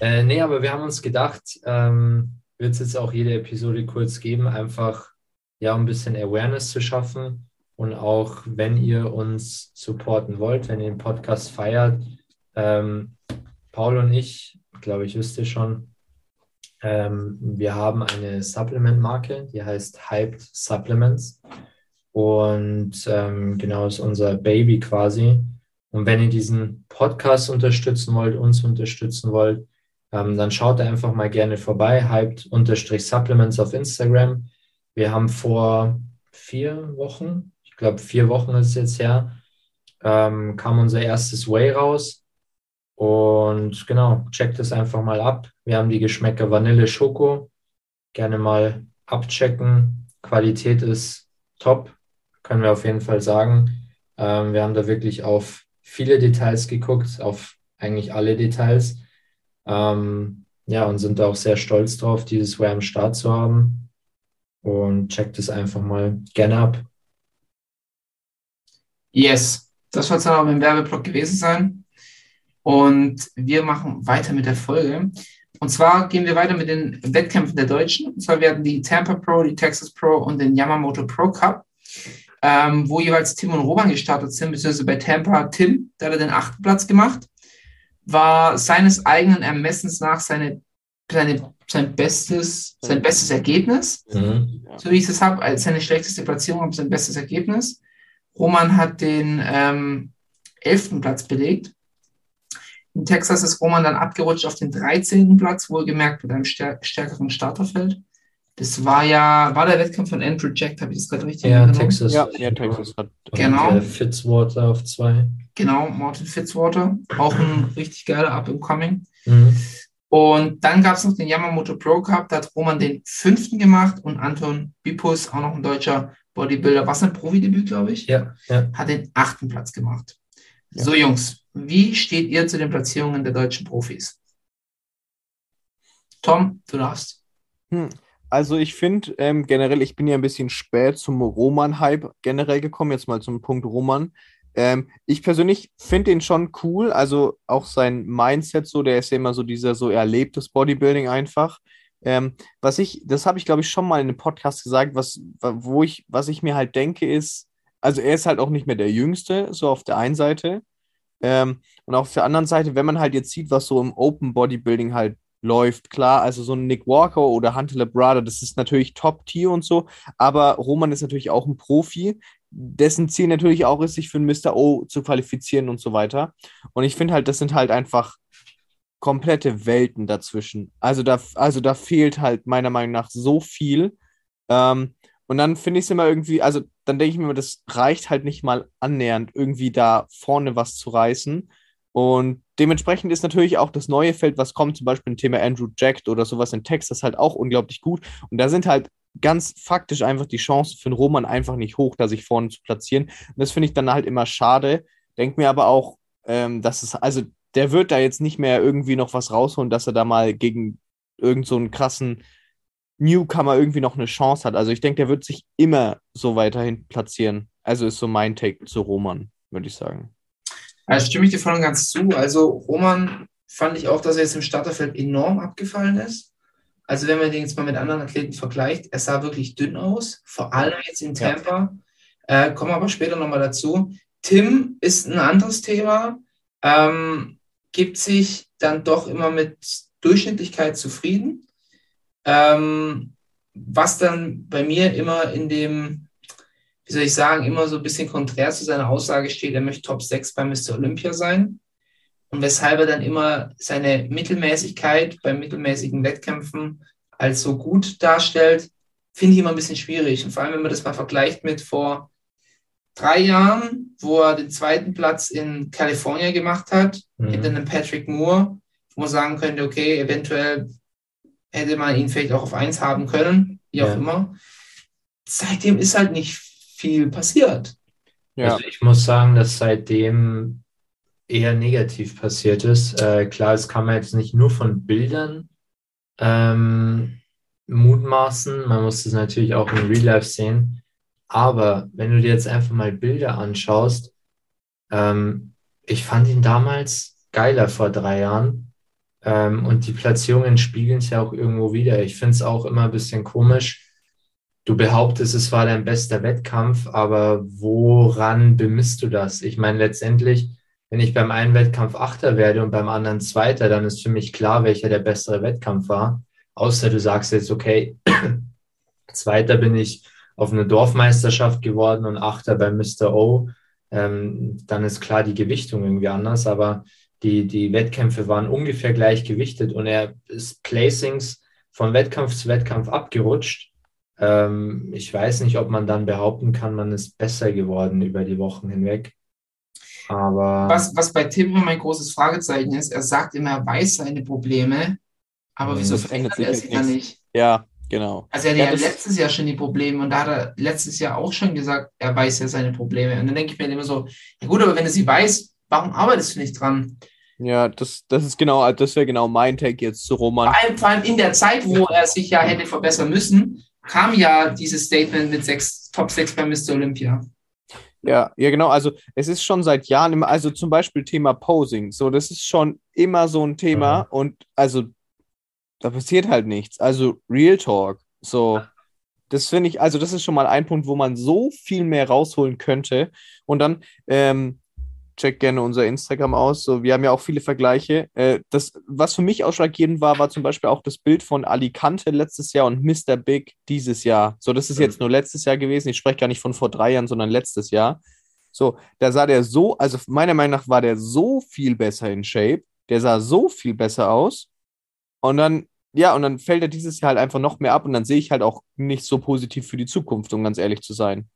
Äh, nee, aber wir haben uns gedacht, ähm, wird es jetzt auch jede Episode kurz geben, einfach ja, um ein bisschen Awareness zu schaffen und auch, wenn ihr uns supporten wollt, wenn ihr den Podcast feiert, ähm, Paul und ich, glaube ich, wisst ihr schon, ähm, wir haben eine Supplement-Marke, die heißt Hyped Supplements. Und ähm, genau ist unser Baby quasi. Und wenn ihr diesen Podcast unterstützen wollt, uns unterstützen wollt, ähm, dann schaut einfach mal gerne vorbei, hyped-supplements auf Instagram. Wir haben vor vier Wochen, ich glaube vier Wochen ist es jetzt her, ähm, kam unser erstes Way raus. Und genau, checkt es einfach mal ab. Wir haben die Geschmäcker Vanille Schoko. Gerne mal abchecken. Qualität ist top, können wir auf jeden Fall sagen. Ähm, wir haben da wirklich auf viele Details geguckt, auf eigentlich alle Details. Ähm, ja, und sind da auch sehr stolz drauf, dieses Way am Start zu haben. Und checkt es einfach mal gerne ab. Yes, das soll es dann auch im Werbeblock gewesen sein. Und wir machen weiter mit der Folge. Und zwar gehen wir weiter mit den Wettkämpfen der Deutschen. Und zwar werden die Tampa Pro, die Texas Pro und den Yamamoto Pro Cup, ähm, wo jeweils Tim und Roman gestartet sind, beziehungsweise bei Tampa Tim, da hat er den achten Platz gemacht, war seines eigenen Ermessens nach seine, seine, sein, bestes, sein bestes Ergebnis Mhm. so wie ich es habe, als seine schlechteste Platzierung, aber sein bestes Ergebnis. Roman hat den ähm, 11. Platz belegt. In Texas ist Roman dann abgerutscht auf den 13. Platz, wohlgemerkt mit einem stär stärkeren Starterfeld. Das war ja, war der Wettkampf von Andrew Jack, habe ich das gerade richtig Ja? Texas. Ja, ja, Texas hat. Und, Genau. äh, Fitzwater auf zwei. Genau, Martin Fitzwater, auch ein richtig geiler Up-and-Coming. Mhm. Und dann gab es noch den Yamamoto Pro Cup, da hat Roman den fünften gemacht und Anton Bipus, auch noch ein deutscher Bodybuilder, was ein Profidebüt, glaube ich. Ja, ja. hat den achten Platz gemacht. Ja. So, Jungs, wie steht ihr zu den Platzierungen der deutschen Profis? Tom, du darfst. Hm. Also ich finde ähm, generell, ich bin ja ein bisschen spät zum Roman-Hype generell gekommen, jetzt mal zum Punkt Roman. Ähm, ich persönlich finde den schon cool, also auch sein Mindset so, der ist ja immer so dieser so erlebtes Bodybuilding einfach. Ähm, was ich, das habe ich glaube ich schon mal in einem Podcast gesagt, was, wo ich, was ich mir halt denke ist, also er ist halt auch nicht mehr der Jüngste, so auf der einen Seite. Ähm, und auf der anderen Seite, wenn man halt jetzt sieht, was so im Open Bodybuilding halt läuft. Klar, also so ein Nick Walker oder Hunter Labrada, das ist natürlich Top-Tier und so, aber Roman ist natürlich auch ein Profi, dessen Ziel natürlich auch ist, sich für einen Mr. O zu qualifizieren und so weiter. Und ich finde halt, das sind halt einfach komplette Welten dazwischen. Also da, also da fehlt halt meiner Meinung nach so viel. Ähm, und dann finde ich es immer irgendwie, also dann denke ich mir, das reicht halt nicht mal annähernd, irgendwie da vorne was zu reißen. Und dementsprechend ist natürlich auch das neue Feld, was kommt, zum Beispiel ein Thema Andrew Jack oder sowas in Texas, halt auch unglaublich gut. Und da sind halt ganz faktisch einfach die Chancen für den Roman einfach nicht hoch, da sich vorne zu platzieren. Und das finde ich dann halt immer schade. Denk mir aber auch, ähm, dass es, also der wird da jetzt nicht mehr irgendwie noch was rausholen, dass er da mal gegen irgendeinen so krassen Newcomer irgendwie noch eine Chance hat. Also ich denke, der wird sich immer so weiterhin platzieren. Also ist so mein Take zu Roman, würde ich sagen. Also stimme ich dir voll und ganz zu. Also Roman fand ich auch, dass er jetzt im Starterfeld enorm abgefallen ist. Also wenn man den jetzt mal mit anderen Athleten vergleicht, er sah wirklich dünn aus, vor allem jetzt in Tampa. Ja. Äh, kommen aber später nochmal dazu. Tim ist ein anderes Thema, ähm, gibt sich dann doch immer mit Durchschnittlichkeit zufrieden. Ähm, was dann bei mir immer in dem wie soll ich sagen, immer so ein bisschen konträr zu seiner Aussage steht, er möchte Top 6 bei Mr. Olympia sein. Und weshalb er dann immer seine Mittelmäßigkeit bei mittelmäßigen Wettkämpfen als so gut darstellt, finde ich immer ein bisschen schwierig. Und vor allem, wenn man das mal vergleicht mit vor drei Jahren, wo er den zweiten Platz in Kalifornien gemacht hat, mhm. hinter einem Patrick Moore, wo man sagen könnte, okay, eventuell hätte man ihn vielleicht auch auf eins haben können, wie auch ja. immer. Seitdem ist halt nicht viel passiert. Ja. Also ich muss sagen, dass seitdem eher negativ passiert ist. Äh, klar, es kann man jetzt nicht nur von Bildern ähm, mutmaßen, man muss es natürlich auch im Real Life sehen. Aber wenn du dir jetzt einfach mal Bilder anschaust, ähm, ich fand ihn damals geiler vor drei Jahren. Ähm, und die Platzierungen spiegeln es ja auch irgendwo wieder. Ich finde es auch immer ein bisschen komisch, du behauptest, es war dein bester Wettkampf, aber woran bemisst du das? Ich meine, letztendlich, wenn ich beim einen Wettkampf Achter werde und beim anderen Zweiter, dann ist für mich klar, welcher der bessere Wettkampf war. Außer du sagst jetzt, okay, Zweiter bin ich auf eine Dorfmeisterschaft geworden und Achter bei Mr. O. Ähm, dann ist klar die Gewichtung irgendwie anders, aber die, die Wettkämpfe waren ungefähr gleich gewichtet und er ist Placings von Wettkampf zu Wettkampf abgerutscht ähm, ich weiß nicht, ob man dann behaupten kann, man ist besser geworden über die Wochen hinweg. Aber. Was, was bei Tim mein großes Fragezeichen ist, er sagt immer, er weiß seine Probleme, aber wieso verändert er sie dann nicht? Ja, genau. Also er hatte ja, ja letztes Jahr schon die Probleme und da hat er letztes Jahr auch schon gesagt, er weiß ja seine Probleme. Und dann denke ich mir immer so, ja gut, aber wenn er sie weiß, warum arbeitest du nicht dran? Ja, das, das ist genau, das wäre genau mein Take jetzt zu Roman. Vor allem, vor allem in der Zeit, wo er sich ja hätte verbessern müssen, kam ja dieses Statement mit sechs, Top 6 bei Mr. Olympia. Ja, ja, genau. Also es ist schon seit Jahren immer, also zum Beispiel Thema Posing. So, das ist schon immer so ein Thema mhm. und also da passiert halt nichts. Also Real Talk. So, das finde ich, also das ist schon mal ein Punkt, wo man so viel mehr rausholen könnte. Und dann, ähm, check gerne unser Instagram aus. So, wir haben ja auch viele Vergleiche. Äh, das, was für mich ausschlaggebend war, war zum Beispiel auch das Bild von Alicante letztes Jahr und Mr. Big dieses Jahr. So, das ist jetzt nur letztes Jahr gewesen. Ich spreche gar nicht von vor drei Jahren, sondern letztes Jahr. So, da sah der so, also meiner Meinung nach war der so viel besser in Shape. Der sah so viel besser aus. Und dann, ja, und dann fällt er dieses Jahr halt einfach noch mehr ab und dann sehe ich halt auch nicht so positiv für die Zukunft, um ganz ehrlich zu sein.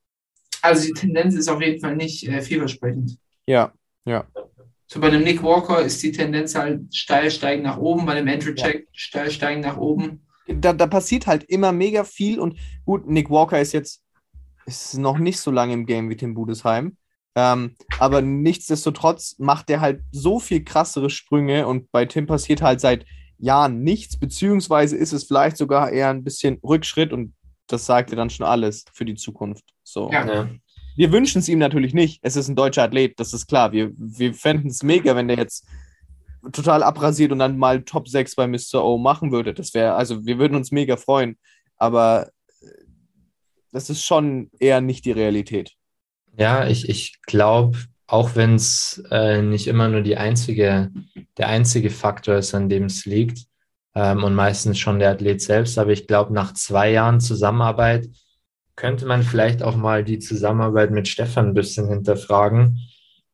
Also die Tendenz ist auf jeden Fall nicht äh, vielversprechend. Ja, ja. So bei einem Nick Walker ist die Tendenz halt steil steigen nach oben, bei dem Andrew Jack ja. steil steigen nach oben. Da, da passiert halt immer mega viel und gut, Nick Walker ist jetzt ist noch nicht so lange im Game wie Tim Budesheim. Ähm, aber nichtsdestotrotz macht er halt so viel krassere Sprünge und bei Tim passiert halt seit Jahren nichts, beziehungsweise ist es vielleicht sogar eher ein bisschen Rückschritt und das sagt ja dann schon alles für die Zukunft. So. Ja. Ja. Wir wünschen es ihm natürlich nicht. Es ist ein deutscher Athlet, das ist klar. Wir, wir fänden es mega, wenn der jetzt total abrasiert und dann mal Top 6 bei Mr. O machen würde. Das wäre, also wir würden uns mega freuen. Aber äh, das ist schon eher nicht die Realität. Ja, ich, ich glaube, auch wenn es äh, nicht immer nur die einzige, der einzige Faktor ist, an dem es liegt, ähm, und meistens schon der Athlet selbst, aber ich glaube, nach zwei Jahren Zusammenarbeit könnte man vielleicht auch mal die Zusammenarbeit mit Stefan ein bisschen hinterfragen.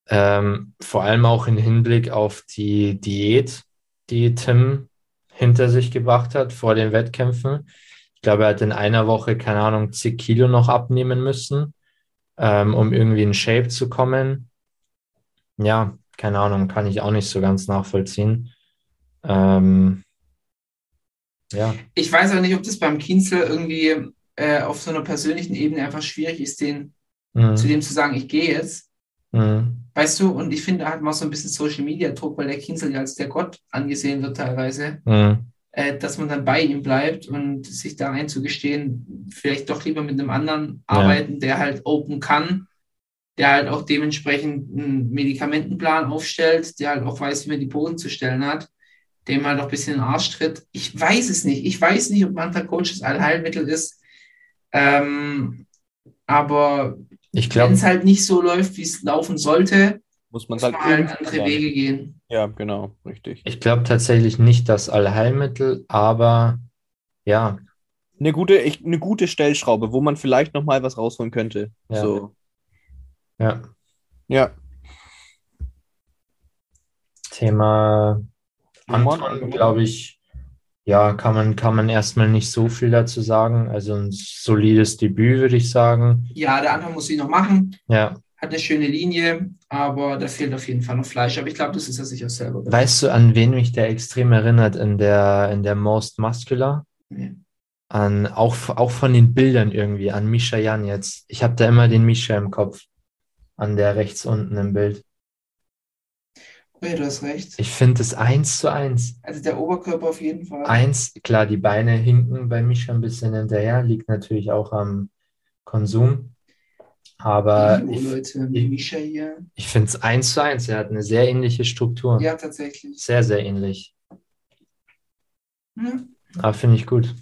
Ähm, vor allem auch im Hinblick auf die Diät, die Tim hinter sich gebracht hat vor den Wettkämpfen. Ich glaube, er hat in einer Woche, keine Ahnung, zig Kilo noch abnehmen müssen, ähm, um irgendwie in Shape zu kommen. Ja, keine Ahnung, kann ich auch nicht so ganz nachvollziehen. Ähm, ja, Ich weiß auch nicht, ob das beim Kienzel irgendwie äh, auf so einer persönlichen Ebene einfach schwierig ist, den, mhm. zu dem zu sagen, ich gehe jetzt. Mhm. Weißt du, und ich finde, da hat man auch so ein bisschen Social Media Druck, weil der Kienzel ja als der Gott angesehen wird teilweise, Mhm. äh, dass man dann bei ihm bleibt und sich da einzugestehen, vielleicht doch lieber mit einem anderen Ja. arbeiten, der halt open kann, der halt auch dementsprechend einen Medikamentenplan aufstellt, der halt auch weiß, wie man die Posen zu stellen hat, dem halt auch ein bisschen in den Arsch tritt. Ich weiß es nicht. Ich weiß nicht, ob mancher Coach das Allheilmittel ist. Ähm, aber Ich wenn glaube, es halt nicht so läuft, wie es laufen sollte, Muss man muss halt man halt irgendwie andere lernen. Wege gehen. Ja, genau, richtig. ich glaube tatsächlich nicht das Allheilmittel, aber ja, Eine gute, ich, eine gute Stellschraube, wo man vielleicht noch mal was rausholen könnte. Ja. So. Ja. Ja. Thema? Anton, glaube ich, ja, kann man, kann man erstmal nicht so viel dazu sagen. Also ein solides Debüt, würde ich sagen. Ja, der Anfang muss ich noch machen. Ja. Hat eine schöne Linie, aber da fehlt auf jeden Fall noch Fleisch. Aber ich glaube, das ist er sich auch selber. Weißt du, an wen mich der extrem erinnert in der, in der Most Muscular? Nee. An, auch, auch von den Bildern irgendwie, an Misha Jan jetzt. Ich habe da immer den Misha im Kopf. An der rechts unten im Bild. Oh ja, du hast recht. Ich finde es eins zu eins. Also der Oberkörper auf jeden Fall. Eins, klar, die Beine hinken bei Misha ein bisschen hinterher, liegt natürlich auch am Konsum. Aber oh, ich, Leute, ich- ich finde es eins zu eins. Er hat eine sehr ähnliche Struktur. Ja, tatsächlich. Sehr, sehr ähnlich. Hm. Aber finde ich gut.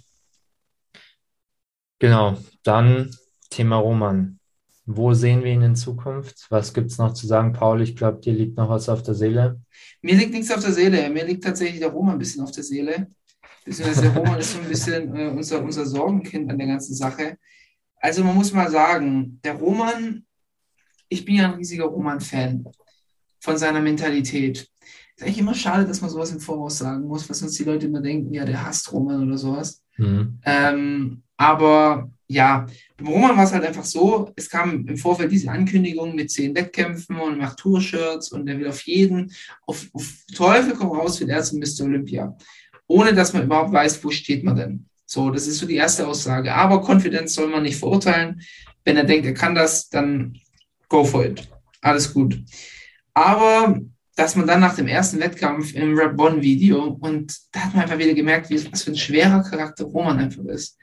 Genau, dann Thema Roman. Wo sehen wir ihn in Zukunft? Was gibt es noch zu sagen, Paul? Ich glaube, dir liegt noch was auf der Seele. Mir liegt nichts auf der Seele. Mir liegt tatsächlich der Roman ein bisschen auf der Seele. Beziehungsweise der Roman ist so ein bisschen äh, unser, unser Sorgenkind an der ganzen Sache. Also man muss mal sagen, der Roman, ich bin ja ein riesiger Roman-Fan von seiner Mentalität. Ist eigentlich immer schade, dass man sowas im Voraus sagen muss, was sonst die Leute immer denken, ja, der hasst Roman oder sowas. Mhm. Ähm, aber ja, beim Roman war es halt einfach so, es kam im Vorfeld diese Ankündigung mit zehn Wettkämpfen und macht Tour-Shirts und er will auf jeden, auf, auf Teufel komm raus, will er zum Mr. Olympia. Ohne dass man überhaupt weiß, wo steht man denn. So, das ist so die erste Aussage. Aber Konfidenz soll man nicht verurteilen. Wenn er denkt, er kann das, dann go for it. Alles gut. Aber dass man dann nach dem ersten Wettkampf im Rap One Video und da hat man einfach wieder gemerkt, wie, was für ein schwerer Charakter Roman einfach ist.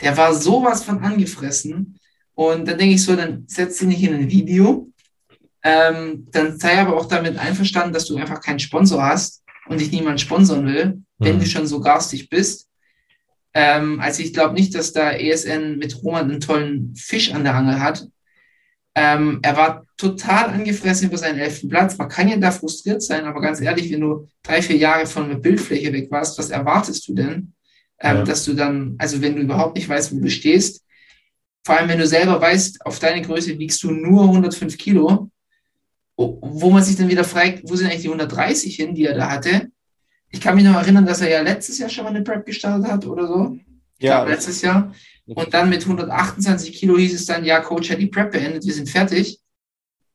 Der war sowas von angefressen. Und dann denke ich so, dann setz ihn nicht in ein Video. Ähm, dann sei aber auch damit einverstanden, dass du einfach keinen Sponsor hast und dich niemand sponsern will, wenn Mhm. du schon so garstig bist. Ähm, also ich glaube nicht, dass da ESN mit Roman einen tollen Fisch an der Angel hat. Ähm, er war total angefressen über seinen elften Platz. Man kann ja da frustriert sein, aber ganz ehrlich, wenn du drei, vier Jahre von der Bildfläche weg warst, was erwartest du denn? Ähm, Ja. Dass du dann, also wenn du überhaupt nicht weißt, wo du stehst, vor allem wenn du selber weißt, auf deine Größe wiegst du nur 105 Kilo, wo man sich dann wieder fragt, wo sind eigentlich die 130 hin, die er da hatte? Ich kann mich noch erinnern, dass er ja letztes Jahr schon mal eine Prep gestartet hat oder so. Ja, glaube, letztes Jahr. Und dann mit 128 Kilo hieß es dann, ja, Coach hat die Prep beendet, wir sind fertig.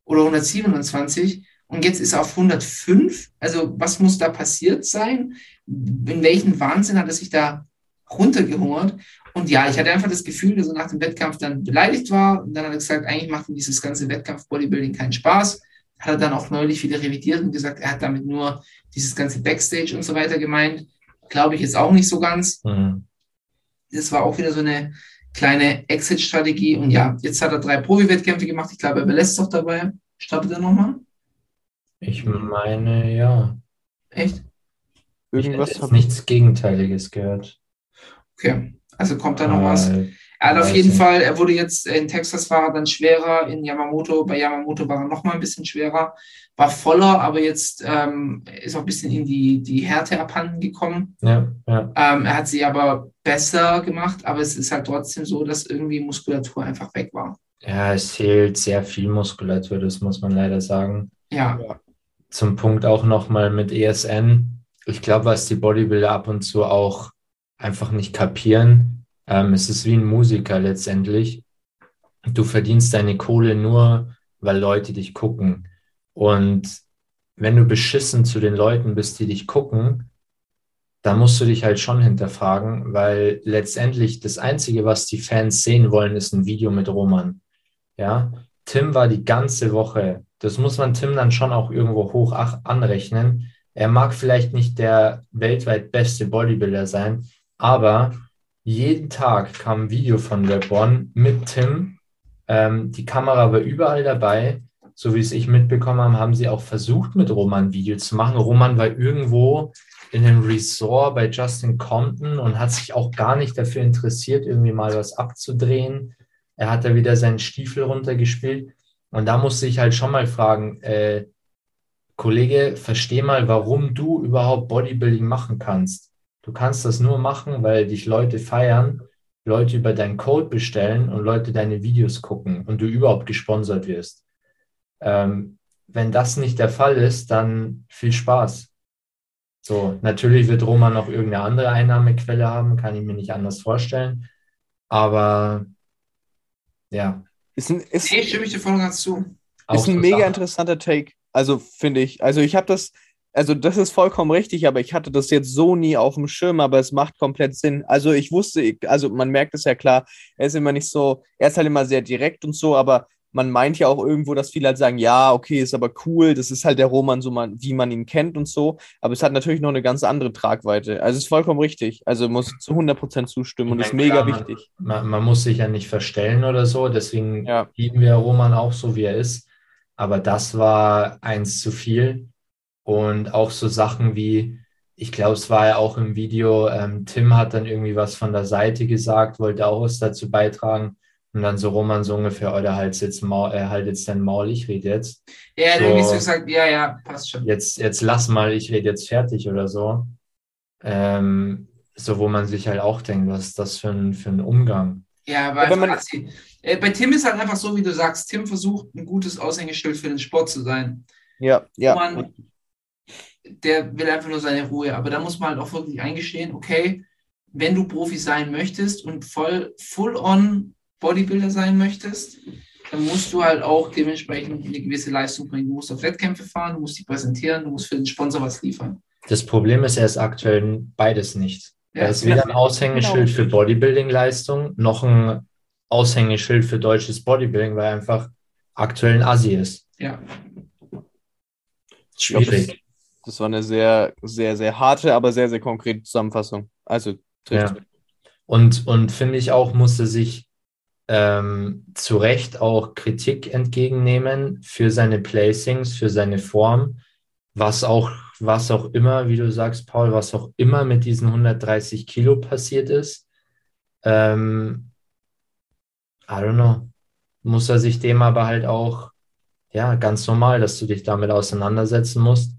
Oder 127. Und jetzt ist er auf 105. Also was muss da passiert sein? In welchen Wahnsinn hat er sich da runtergehungert? Und ja, ich hatte einfach das Gefühl, dass er nach dem Wettkampf dann beleidigt war. Und dann hat er gesagt, eigentlich macht ihm dieses ganze Wettkampf-Bodybuilding keinen Spaß. Hat er dann auch neulich wieder revidiert und gesagt, er hat damit nur dieses ganze Backstage und so weiter gemeint. glaube ich jetzt auch nicht so ganz. Mhm. Das war auch wieder so eine kleine Exit-Strategie. Und ja, jetzt hat er drei Profi-Wettkämpfe gemacht. Ich glaube, er belässt es auch dabei. Startet er nochmal? Ich meine, ja. Echt? Ich Irgendwas jetzt hab nichts Gegenteiliges gehört. Okay. Also kommt da noch was. Äh, Er hat auf jeden. Fall, er wurde jetzt in Texas war er dann schwerer, in Yamamoto, bei Yamamoto war er nochmal ein bisschen schwerer, war voller, aber jetzt ähm, ist auch ein bisschen in die, die Härte abhanden gekommen. Ja, ja. Ähm, er hat sie aber besser gemacht, aber es ist halt trotzdem so, dass irgendwie Muskulatur einfach weg war. Ja, es fehlt sehr viel Muskulatur, das muss man leider sagen. Ja, Zum Punkt auch nochmal mit ESN. Ich glaube, was die Bodybuilder ab und zu auch einfach nicht kapieren, ähm, es ist wie ein Musiker letztendlich. Du verdienst deine Kohle nur, weil Leute dich gucken. Und wenn du beschissen zu den Leuten bist, die dich gucken, dann musst du dich halt schon hinterfragen, weil letztendlich das Einzige, was die Fans sehen wollen, ist ein Video mit Roman. Ja, Tim war die ganze Woche, das muss man Tim dann schon auch irgendwo hoch anrechnen. Er mag vielleicht nicht der weltweit beste Bodybuilder sein, aber jeden Tag kam ein Video von Rap One mit Tim. Ähm, die Kamera war überall dabei. So wie es ich mitbekommen habe, haben sie auch versucht, mit Roman Video zu machen. Roman war irgendwo in einem Resort bei Justin Compton und hat sich auch gar nicht dafür interessiert, irgendwie mal was abzudrehen. Er hat da wieder seinen Stiefel runtergespielt. Und da musste ich halt schon mal fragen, äh, Kollege, versteh mal, warum du überhaupt Bodybuilding machen kannst. Du kannst das nur machen, weil dich Leute feiern, Leute über deinen Code bestellen und Leute deine Videos gucken und du überhaupt gesponsert wirst. Ähm, wenn das nicht der Fall ist, dann viel Spaß. So, natürlich wird Roman noch irgendeine andere Einnahmequelle haben, kann ich mir nicht anders vorstellen. Aber ja, Ist ein, ist, nee, stimme ich dir voll und ganz zu. ist ein mega interessanter Take. Also finde ich. Also ich habe das, also das ist vollkommen richtig, aber ich hatte das jetzt so nie auf dem Schirm, aber es macht komplett Sinn. Also ich wusste, also man merkt es ja klar, er ist immer nicht so, er ist halt immer sehr direkt und so, aber man meint ja auch irgendwo, dass viele halt sagen, ja, okay, ist aber cool, das ist halt der Roman, so man, wie man ihn kennt und so, aber es hat natürlich noch eine ganz andere Tragweite. Also es ist vollkommen richtig. Also muss zu 100% zustimmen und Ich ist mega klar, wichtig. Man, man muss sich ja nicht verstellen oder so, deswegen Ja. lieben wir Roman auch so, wie er ist. Aber das war eins zu viel. Und auch so Sachen wie, ich glaube, es war ja auch im Video, ähm, Tim hat dann irgendwie was von der Seite gesagt, wollte auch was dazu beitragen. Und dann so Roman so ungefähr, oder halt jetzt, Maul, äh, halt jetzt dein Maul, ich rede jetzt. Ja, er So. irgendwie so gesagt, ja, ja, passt schon. Jetzt, jetzt lass mal, ich rede jetzt fertig oder so. Ähm, so, wo man sich halt auch denkt, was ist das für ein, für ein Umgang? Ja, wenn einfach man-. Äh, bei Tim ist halt einfach so, wie du sagst, Tim versucht, ein gutes Aushängeschild für den Sport zu sein. Ja, ja. Man, der will einfach nur seine Ruhe. Aber da muss man halt auch wirklich eingestehen, okay, wenn du Profi sein möchtest und voll full-on Bodybuilder sein möchtest, dann musst du halt auch dementsprechend eine gewisse Leistung bringen. Du musst auf Wettkämpfe fahren, du musst dich präsentieren, du musst für den Sponsor was liefern. Das Problem ist, er ist aktuell beides nicht. Ja, er ist weder ein Aushängeschild Genau. für Bodybuilding-Leistung noch ein Aushängeschild für deutsches Bodybuilding, weil er einfach aktuell ein Assi ist. ja. Schwierig. Das war eine sehr, sehr, sehr harte, aber sehr, sehr konkrete Zusammenfassung. Also trifft. Ja. Und, und finde ich auch, musste sich ähm, zu Recht auch Kritik entgegennehmen für seine Placings, für seine Form, was auch, was auch immer, wie du sagst, Paul, was auch immer mit diesen 130 Kilo passiert ist. Ähm, I don't know. Muss er sich dem aber halt auch, ja, ganz normal, dass du dich damit auseinandersetzen musst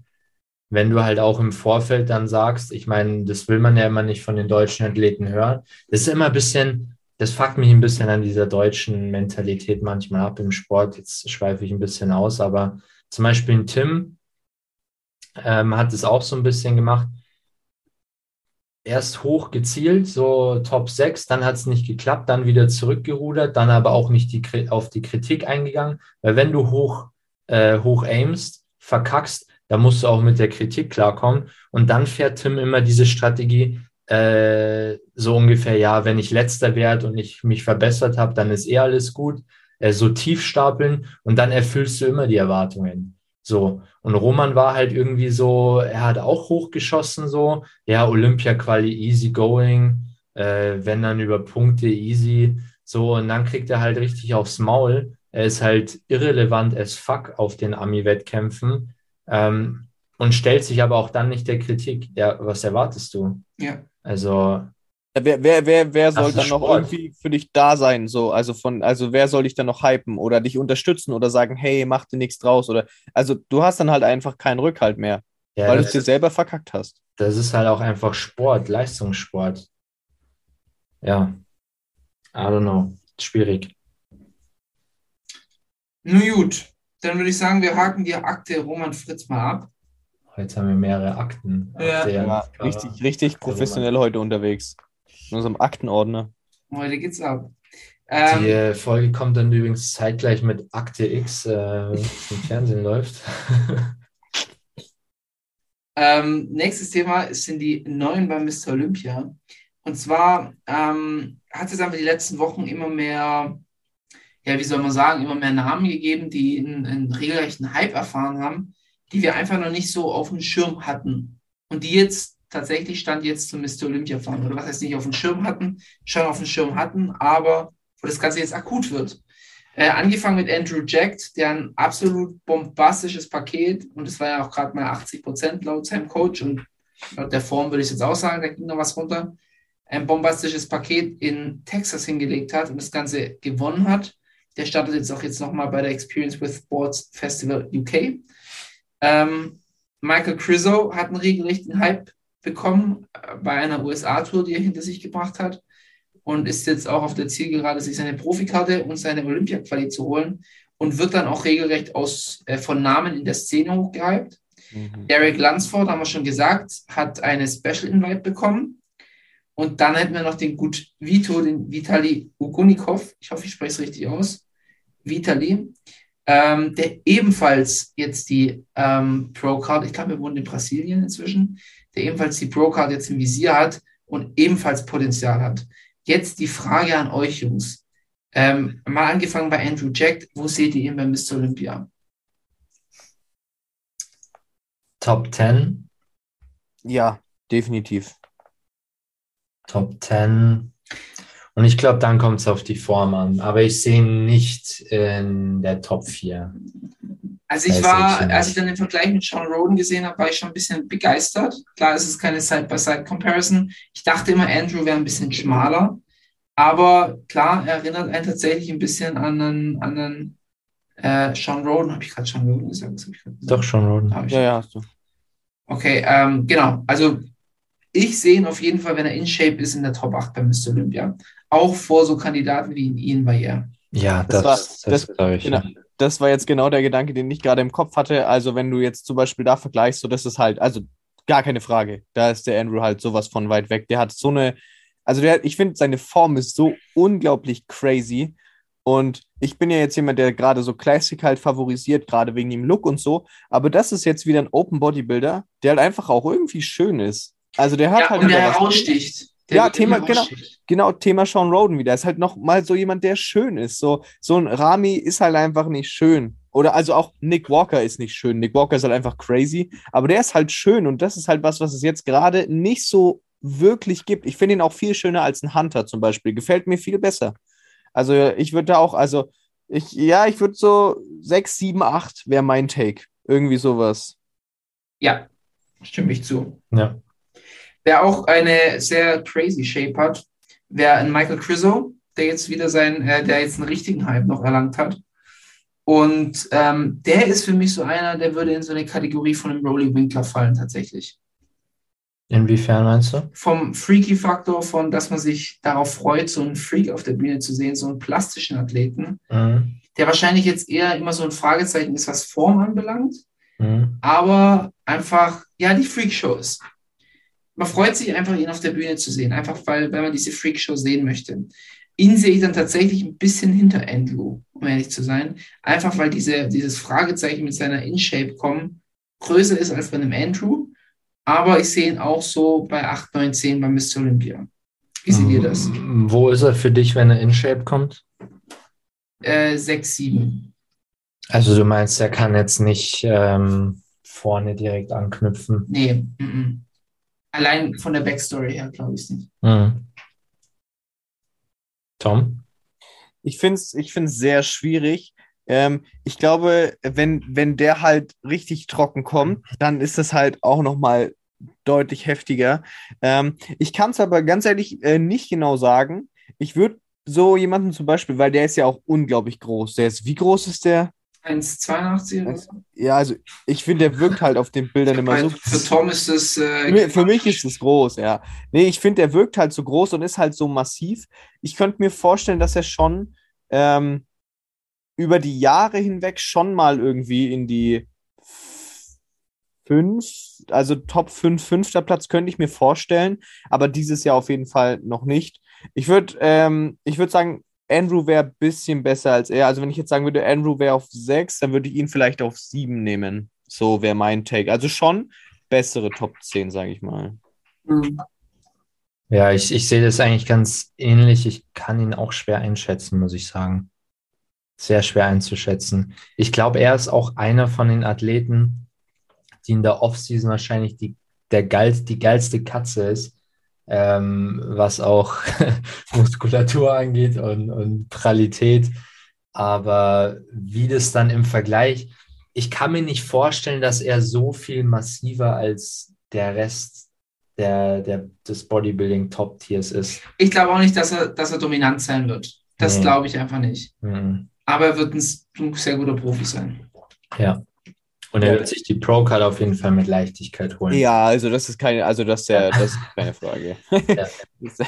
wenn du halt auch im Vorfeld dann sagst, ich meine, das will man ja immer nicht von den deutschen Athleten hören. Das ist immer ein bisschen, das fuckt mich ein bisschen an dieser deutschen Mentalität manchmal ab im Sport. Jetzt schweife ich ein bisschen aus, aber zum Beispiel ein Tim ähm, hat es auch so ein bisschen gemacht. Erst hoch gezielt, so Top 6, dann hat es nicht geklappt, dann wieder zurückgerudert, dann aber auch nicht die, auf die Kritik eingegangen, weil wenn du hoch, äh, hoch aimst, verkackst, da musst du auch mit der Kritik klarkommen. Und dann fährt Tim immer diese Strategie, äh, so ungefähr, ja, wenn ich letzter werde und ich mich verbessert habe, dann ist eh alles gut. Äh, so tief stapeln und dann erfüllst du immer die Erwartungen. So. Und Roman war halt irgendwie so, er hat auch hochgeschossen, so, ja, Olympia-Quali easy going, äh, wenn dann über Punkte easy, so, und dann kriegt er halt richtig aufs Maul. Er ist halt irrelevant as fuck auf den Ami-Wettkämpfen ähm, und stellt sich aber auch dann nicht der Kritik. Ja, was erwartest du? Ja. Also, Ja, Wer, wer, wer, wer soll dann noch irgendwie für dich da sein? So, also von, also wer soll dich dann noch hypen oder dich unterstützen oder sagen, hey, mach dir nichts draus? Oder also du hast dann halt einfach keinen Rückhalt mehr, ja, weil du es dir selber verkackt hast. das ist halt auch einfach Sport, Leistungssport. Ja. I don't know. Schwierig. Nun gut, dann würde ich sagen, wir haken die Akte Roman Fritz mal ab. Jetzt haben wir mehrere Akten. Ja. Ja, richtig, richtig professionell heute unterwegs. In unserem Aktenordner. Heute geht's ab. Die Ähm, äh, Folge kommt dann übrigens zeitgleich mit Akte X, äh, wenn es im Fernsehen läuft. Ähm, nächstes Thema sind die Neuen bei Mr. Olympia. Und zwar ähm, hat es einfach die letzten Wochen immer mehr, ja, wie soll man sagen, immer mehr Namen gegeben, die einen, einen regelrechten Hype erfahren haben, die wir einfach noch nicht so auf dem Schirm hatten. Und die jetzt tatsächlich Stand jetzt zum Mr. Olympia fahren. Oder was heißt nicht auf dem Schirm hatten, schon auf dem Schirm hatten, aber wo das Ganze jetzt akut wird. Äh, angefangen mit Andrew Jack, der ein absolut bombastisches Paket, und es war ja auch gerade mal 80 Prozent laut seinem Coach, und laut der Form würde ich jetzt auch sagen, da ging noch was runter, ein bombastisches Paket in Texas hingelegt hat und das Ganze gewonnen hat. Der startet jetzt auch jetzt nochmal bei der Experience with Sports Festival UK. Ähm, Michael Criso hat einen regelrechten Hype bekommen äh, bei einer USA-Tour, die er hinter sich gebracht hat und ist jetzt auch auf der Zielgerade, sich seine Profikarte und seine Olympia-Quali zu holen und wird dann auch regelrecht aus, äh, von Namen in der Szene hochgehypt. Derek Lunsford, haben wir schon gesagt, hat eine Special Invite bekommen. Und dann hätten wir noch den gut Vito, den Vitali Ugunikov, ich hoffe, ich spreche es richtig aus, Vitali, ähm, der ebenfalls jetzt die ähm, Pro-Card, ich glaube, wir wohnen in Brasilien inzwischen, der ebenfalls die Pro-Card jetzt im Visier hat und ebenfalls Potenzial hat. Jetzt die Frage an euch, Jungs. Ähm, mal angefangen bei Andrew Jack, wo seht ihr ihn bei Mr. Olympia? Top 10. Ja, definitiv. Top 10. Und ich glaube, dann kommt es auf die Form an. Aber ich sehe ihn nicht in der Top 4. Also ich war, als ich dann den Vergleich mit Sean Roden gesehen habe, war ich schon ein bisschen begeistert. Klar, es ist keine Side-by-Side-Comparison. Ich dachte immer, Andrew wäre ein bisschen schmaler. Aber klar, er erinnert einen tatsächlich ein bisschen an einen, an einen äh, Sean Roden. Habe ich gerade Sean Roden gesagt? Doch schon, Roden. Ja, ja, hast du. Okay, ähm, genau. Also ich sehe ihn auf jeden Fall, wenn er in Shape ist, in der Top 8 bei Mr. Olympia. Auch vor so Kandidaten wie Ian Barriere. Ja, Das das, war- das, das- ich. genau. Das war jetzt genau der Gedanke, den ich gerade im Kopf hatte. Also, wenn du jetzt zum Beispiel da vergleichst, so das ist halt, also gar keine Frage. Da ist der Andrew halt sowas von weit weg. Der hat so eine, also der, ich finde, seine Form ist so unglaublich crazy. Und ich bin ja jetzt jemand, der gerade so Classic halt favorisiert, gerade wegen dem Look und so. Aber das ist jetzt wieder ein Open Bodybuilder, der halt einfach auch irgendwie schön ist. Also der hat Ja, halt und der heraussticht. Der Ja, Thema- genau. genau, Thema Sean Roden wieder. Ist halt noch mal so jemand, der schön ist. So, so ein Rami ist halt einfach nicht schön. Oder also auch Nick Walker ist nicht schön. Nick Walker ist halt einfach crazy. Aber der ist halt schön und das ist halt was, was es jetzt gerade nicht so wirklich gibt. Ich finde ihn auch viel schöner als ein Hunter zum Beispiel. Gefällt mir viel besser. Also ich würde da auch, also ich, ja, ich würde so 6, 7, 8 wäre mein Take. Irgendwie sowas. Ja, stimme ich zu. Ja. Wer auch eine sehr crazy Shape hat, wäre ein Michael Criso, der jetzt wieder sein, äh, der jetzt einen richtigen Hype noch erlangt hat. Und ähm, der ist für mich so einer, der würde in so eine Kategorie von einem Rolly Winkler fallen, tatsächlich. Inwiefern meinst du? Vom Freaky-Faktor, von dass man sich darauf freut, so einen Freak auf der Bühne zu sehen, so einen plastischen Athleten, Mhm. der wahrscheinlich jetzt eher immer so ein Fragezeichen ist, was Form anbelangt. Mhm. aber einfach, ja, die Freakshow ist. Man freut sich einfach, ihn auf der Bühne zu sehen, einfach weil, weil man diese Freakshow sehen möchte. Ihn sehe ich dann tatsächlich ein bisschen hinter Andrew, um ehrlich zu sein. Einfach weil diese, dieses Fragezeichen mit seiner In-Shape kommen größer ist als bei einem Andrew. Aber ich sehe ihn auch so bei 8, 9, 10 bei Mr. Olympia. Wie seht ihr das? Wo ist er für dich, wenn er in Shape kommt? Äh, 6, 7. Also du meinst, er kann jetzt nicht ähm, vorne direkt anknüpfen? Nee, mm -mm. Allein von der Backstory her glaube ich es nicht. Mhm. Tom? Ich finde es ich find's sehr schwierig. Ähm, ich glaube, wenn, wenn der halt richtig trocken kommt, dann ist das halt auch nochmal deutlich heftiger. Ähm, ich kann es aber ganz ehrlich äh, nicht genau sagen. Ich würde so jemanden zum Beispiel, weil der ist ja auch unglaublich groß. Der ist, wie groß ist der? 1,82 oder so. Ja, also ich finde, der wirkt halt auf den Bildern immer so. Für Tom ist das. Für, Äh, für mich ist es groß, ja. Nee, ich finde, der wirkt halt so groß und ist halt so massiv. Ich könnte mir vorstellen, dass er schon ähm, über die Jahre hinweg schon mal irgendwie in die fünf, also Top 5, fünfter Platz könnte ich mir vorstellen, aber dieses Jahr auf jeden Fall noch nicht. Ich würde ähm, ich würd sagen, Andrew wäre ein bisschen besser als er. Also wenn ich jetzt sagen würde, Andrew wäre auf 6, dann würde ich ihn vielleicht auf 7 nehmen. So wäre mein Take. Also schon bessere Top 10, sage ich mal. Mhm. Ja, ich, ich sehe das eigentlich ganz ähnlich. Ich kann ihn auch schwer einschätzen, muss ich sagen. Sehr schwer einzuschätzen. Ich glaube, er ist auch einer von den Athleten, die in der Offseason wahrscheinlich die, der geil, die geilste Katze ist, ähm, was auch Muskulatur angeht und, und Pralität. Aber wie das dann im Vergleich, ich kann mir nicht vorstellen, dass er so viel massiver als der Rest der, der, des Bodybuilding-Top-Tiers ist. Ich glaube auch nicht, dass er, dass er dominant sein wird. Das Nee. glaube ich einfach nicht. Mhm. Aber er wird ein, sehr guter Profi sein. Ja. Und er wird sich die Pro-Card auf jeden Fall mit Leichtigkeit holen. Ja, also das ist keine, also das ist ja, das ist keine Frage. Ja.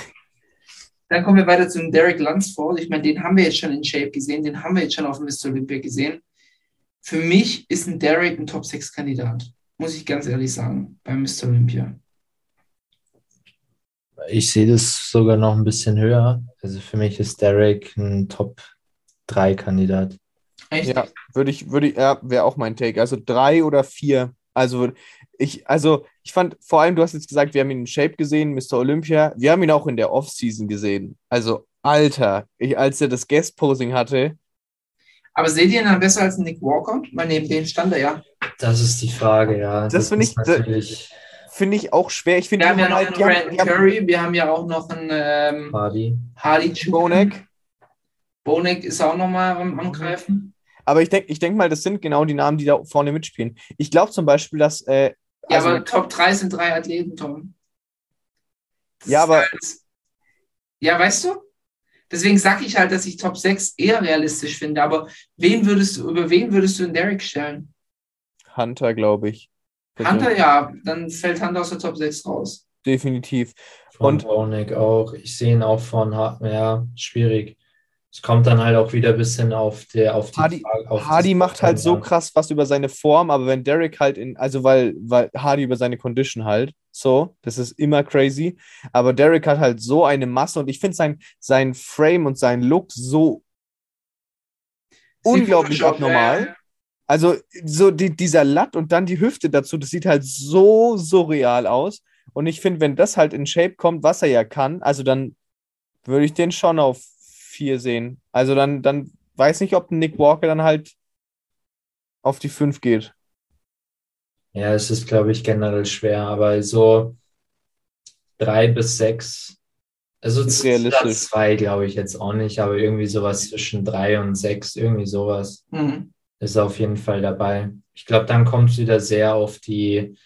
Dann kommen wir weiter zum Derek Lunsford. Ich meine, den haben wir jetzt schon in Shape gesehen, den haben wir jetzt schon auf dem Mr. Olympia gesehen. Für mich ist ein Derek ein Top-6-Kandidat, muss ich ganz ehrlich sagen, beim Mr. Olympia. Ich sehe das sogar noch ein bisschen höher. Also für mich ist Derek ein Top-3-Kandidat. Echt? Ja, würde ich, würde ich, ja, wäre auch mein Take. Also drei oder vier. Also ich, also ich fand, vor allem, du hast jetzt gesagt, wir haben ihn in Shape gesehen, Mr. Olympia. Wir haben ihn auch in der Offseason gesehen. Also, Alter, ich, als er das Guest-Posing hatte, Aber seht ihr ihn dann besser als Nick Walker? Weil neben dem stand er ja. Das ist die Frage, ja. Das finde ist ich- natürlich finde ich auch schwer. Ich finde, Wir haben ja noch halt- einen Brandon haben- Curry, wir haben ja auch noch einen ähm, Hardy. Hardy. Bonek. Bonek ist auch nochmal am Angreifen. Aber ich denke ich denk mal, das sind genau die Namen, die da vorne mitspielen. Ich glaube zum Beispiel, dass. Äh, Ja, also, aber Top 3 sind drei Athleten, Tom. Das Ja, aber- halt- Ja, weißt du? Deswegen sage ich halt, dass ich Top 6 eher realistisch finde. Aber wen würdest du, über wen würdest du in Derek stellen? Hunter, glaube ich. Hunter, ja, dann fällt Hunter aus der Top 6 raus. Definitiv. Von Und- Bonek auch. Ich sehe ihn auch von, ja, schwierig. Es kommt dann halt auch wieder ein bisschen auf, der, auf die Hardy- Frage- auf Hardy macht halt so an. krass was über seine Form, aber wenn Derek halt in, also weil, weil Hardy über seine Condition halt, so, das ist immer crazy. Aber Derek hat halt so eine Masse und ich finde sein, sein Frame und sein Look so unglaublich Photoshop, abnormal. Also so die, dieser Latt und dann die Hüfte dazu, das sieht halt so surreal aus. Und ich finde, wenn das halt in Shape kommt, was er ja kann, also dann würde ich den schon auf vier sehen. Also dann, dann weiß nicht, ob Nick Walker dann halt auf die fünf geht. Ja, es ist, glaube ich, generell schwer, aber so drei bis sechs, also Ist z- realistisch. zwei glaube ich jetzt auch nicht, aber irgendwie sowas zwischen drei und sechs, irgendwie sowas Hm. ist auf jeden Fall dabei. Ich glaube, dann kommt es wieder sehr auf die,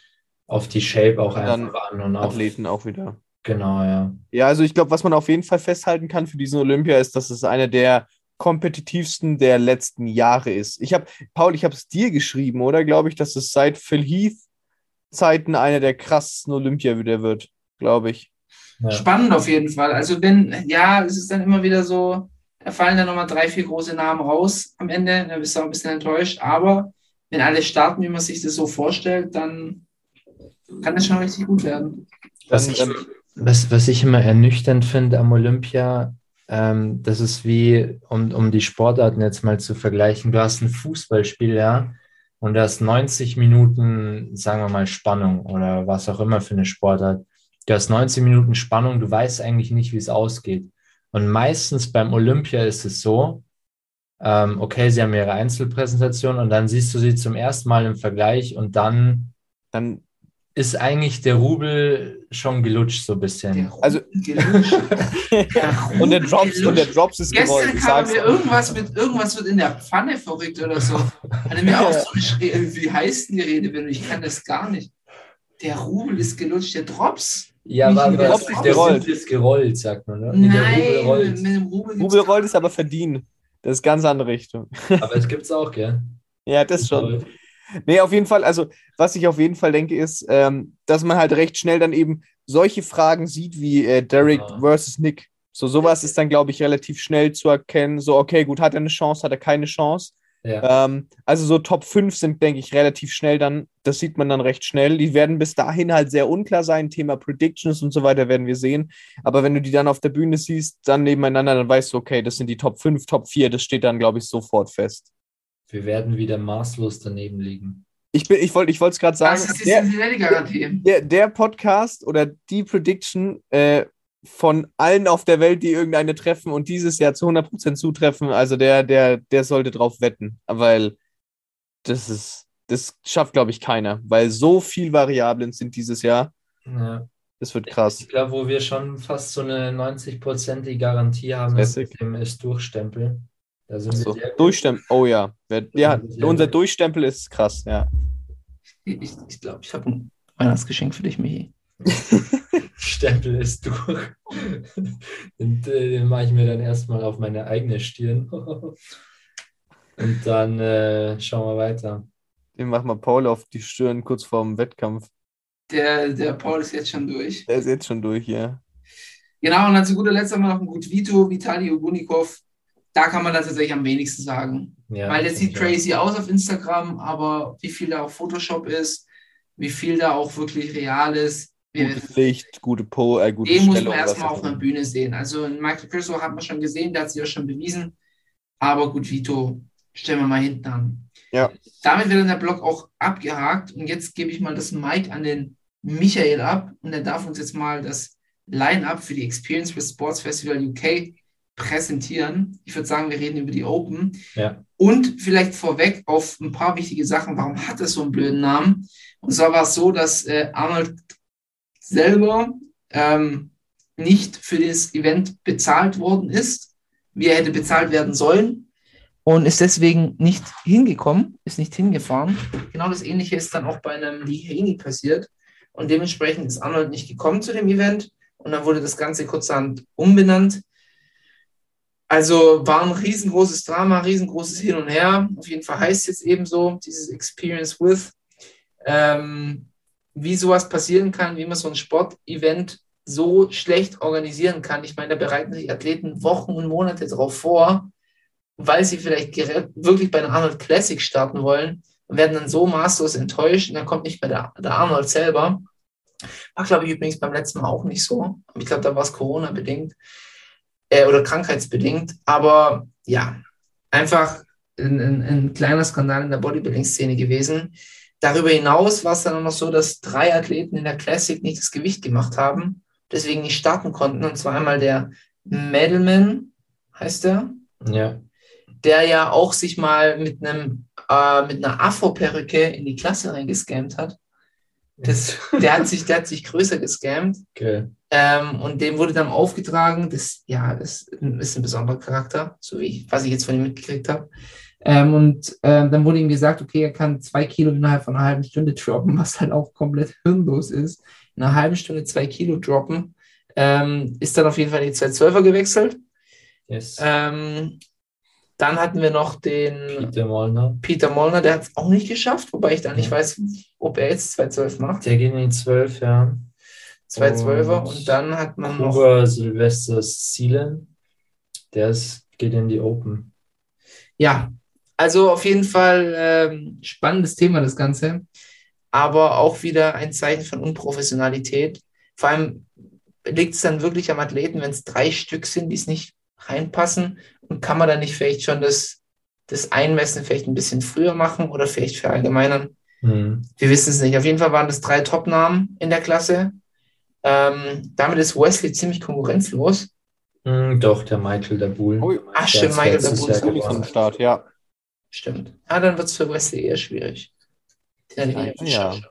auf die Shape auch Und einfach an und auf, Athleten auch wieder. Genau, ja. Ja, also ich glaube, was man auf jeden Fall festhalten kann für diesen Olympia ist, dass es einer der kompetitivsten der letzten Jahre ist. Ich habe, Paul, ich habe es dir geschrieben, oder? Glaube ich, dass es seit Phil Heath Zeiten einer der krassesten Olympia wieder wird, glaube ich. ja. Spannend auf jeden Fall. Also wenn, ja, es ist dann immer wieder so, da fallen dann nochmal drei, vier große Namen raus am Ende, da bist du auch ein bisschen enttäuscht. Aber wenn alle starten, wie man sich das so vorstellt, dann kann das schon richtig gut werden. Dann- ich, dann- was, was ich immer ernüchternd finde am Olympia, ähm, das ist wie, um, um die Sportarten jetzt mal zu vergleichen, du hast ein Fußballspiel, ja, und du hast 90 Minuten, sagen wir mal, Spannung oder was auch immer für eine Sportart. Du hast 90 Minuten Spannung, du weißt eigentlich nicht, wie es ausgeht. Und meistens beim Olympia ist es so, ähm, okay, sie haben ihre Einzelpräsentation und dann siehst du sie zum ersten Mal im Vergleich und dann Dann, ist eigentlich der Rubel schon gelutscht so ein bisschen. Also- Gelutscht. und der Drops, und der Gelutscht. Drops ist gerollt. Gestern Ich kam mir irgendwas mit irgendwas wird in der Pfanne verrückt oder so. Hat er mir auch so geschrieben, wie heißt denn die Redewendung? Ich kann das gar nicht. Der Rubel ist gelutscht, der Drops. Ja, aber der der Drops Rubel gerollt. ist gerollt, sagt man. Ne? Nee, der Rubel Nein, mit, rollt. mit dem Rubel. Rubel rollt ist aber verdienen. Das ist ganz andere Richtung. Aber es gibt's auch, gell? Ja, das schon. Nee, auf jeden Fall, also was ich auf jeden Fall denke, ist, ähm, dass man halt recht schnell dann eben solche Fragen sieht wie äh, Derek Ja. versus Nick. So sowas ist dann, glaube ich, relativ schnell zu erkennen. So, okay, gut, hat er eine Chance, hat er keine Chance. Ja. Ähm, also so Top 5 sind, denke ich, relativ schnell dann, das sieht man dann recht schnell. Die werden bis dahin halt sehr unklar sein. Thema Predictions und so weiter werden wir sehen. Aber wenn du die dann auf der Bühne siehst, dann nebeneinander, dann weißt du, okay, das sind die Top 5, Top 4, das steht dann, glaube ich, sofort fest. Wir werden wieder maßlos daneben liegen. Ich, bin- ich wollte ich es gerade sagen, Das ist die der, Cincinnati-Garantie. der, der Podcast oder die Prediction äh, von allen auf der Welt, die irgendeine treffen und dieses Jahr zu 100% zutreffen, also der, der, der sollte drauf wetten, weil das ist, das schafft, glaube ich, keiner, weil so viel Variablen sind dieses Jahr, Ja. das wird krass. Ich glaube, wo wir schon fast so eine 90-prozentige Garantie haben, ist Lässig. mit dem ist Durchstempel. Da sind So. Durchstempel, oh ja, Wer, ja, unser. Durchstempel ist krass, ja. Ich glaube, ich, glaub, ich habe ein Weihnachtsgeschenk für dich, Michi. Stempel ist durch. Und äh, den mache ich mir dann erstmal auf meine eigene Stirn. Und dann äh, schauen wir weiter. Den machen wir Paul auf die Stirn kurz vorm Wettkampf. Der, der Paul ist jetzt schon durch. Der ist jetzt schon durch, ja. Genau, und dann zu guter Letzt haben wir noch einen gut Vito, Vitali Ogunikov. Da kann man dann tatsächlich am wenigsten sagen. Ja, Weil der sieht crazy aus auf Instagram, aber wie viel da auf Photoshop ist, wie viel da auch wirklich real ist, Gutes Licht, gute Po, äh, gute den muss Stellung. man was erstmal auch auf einer. Bühne sehen. Also in Michael Christo hat man schon gesehen, der hat sich ja schon bewiesen. Aber gut, Vito, stellen wir mal hinten an. Ja. Damit wird dann der Block auch abgehakt. Und jetzt gebe ich mal das Mic an den Michael ab. Und er darf uns jetzt mal das Line-Up für die Experience with Sports Festival UK präsentieren. Ich würde sagen, wir reden über die Open. Ja. Und vielleicht vorweg auf ein paar wichtige Sachen. Warum hat es so einen blöden Namen? Und zwar war es so, dass äh, Arnold selber ähm, nicht für das Event bezahlt worden ist, wie er hätte bezahlt werden sollen. Und ist deswegen nicht hingekommen, ist nicht hingefahren. Genau das Ähnliche ist dann auch bei einem Lee Haney passiert. Und dementsprechend ist Arnold nicht gekommen zu dem Event. Und dann wurde das Ganze kurzerhand umbenannt. Also war ein riesengroßes Drama, riesengroßes Hin und Her. Auf jeden Fall heißt es jetzt eben so, dieses Experience with. Ähm, wie sowas passieren kann, wie man so ein Sportevent so schlecht organisieren kann. Ich meine, da bereiten sich Athleten Wochen und Monate darauf vor, weil sie vielleicht wirklich bei der Arnold Classic starten wollen und werden dann so maßlos enttäuscht und dann kommt nicht mehr der, der Arnold selber. War, glaube ich, übrigens beim letzten Mal auch nicht so. Ich glaube, da war es Corona-bedingt äh, oder krankheitsbedingt. Aber ja, einfach ein, ein, ein kleiner Skandal in der Bodybuilding-Szene gewesen. Darüber hinaus war es dann auch noch so, dass drei Athleten in der Classic nicht das Gewicht gemacht haben, deswegen nicht starten konnten. Und zwar einmal der Medelman, heißt der, Ja. der ja auch sich mal mit einem äh, mit einer Afro-Perücke in die Klasse reingescammt hat. Das, der, hat sich, der hat sich größer gescammt Okay. Ähm, und dem wurde dann aufgetragen, das ja, das ist ein besonderer Charakter, so wie ich, was ich jetzt von ihm mitgekriegt habe. Ähm, und ähm, dann wurde ihm gesagt, okay, er kann zwei Kilo innerhalb von einer halben Stunde droppen, was halt auch komplett hirnlos ist. In einer halben Stunde zwei Kilo droppen. Ähm, ist dann auf jeden Fall in die 212er gewechselt. Yes. Ähm, dann hatten wir noch den Peter Molnar. Peter Molnar, der hat es auch nicht geschafft, wobei ich da nicht Ja. weiß, ob er jetzt 212 macht. Der geht in die 12, ja. 212er. Und Und dann hat man noch. Huber Sylvester Seelen. Der ist, geht in die Open. Ja, also auf jeden Fall ähm, spannendes Thema, das Ganze. Aber auch wieder ein Zeichen von Unprofessionalität. Vor allem liegt es dann wirklich am Athleten, wenn es drei Stück sind, die es nicht reinpassen. Und kann man dann nicht vielleicht schon das, das Einmessen vielleicht ein bisschen früher machen oder vielleicht verallgemeinern? Hm. Wir wissen es nicht. Auf jeden Fall waren das drei Top-Namen in der Klasse. Ähm, damit ist Wesley ziemlich konkurrenzlos. Hm, doch, der Michael Dabul. Ui. Ach, Der stimmt, Michael Dabul Jahr ist am. Start, ja. Stimmt. Ah, dann wird es für Wesley eher schwierig. Den Ja, er.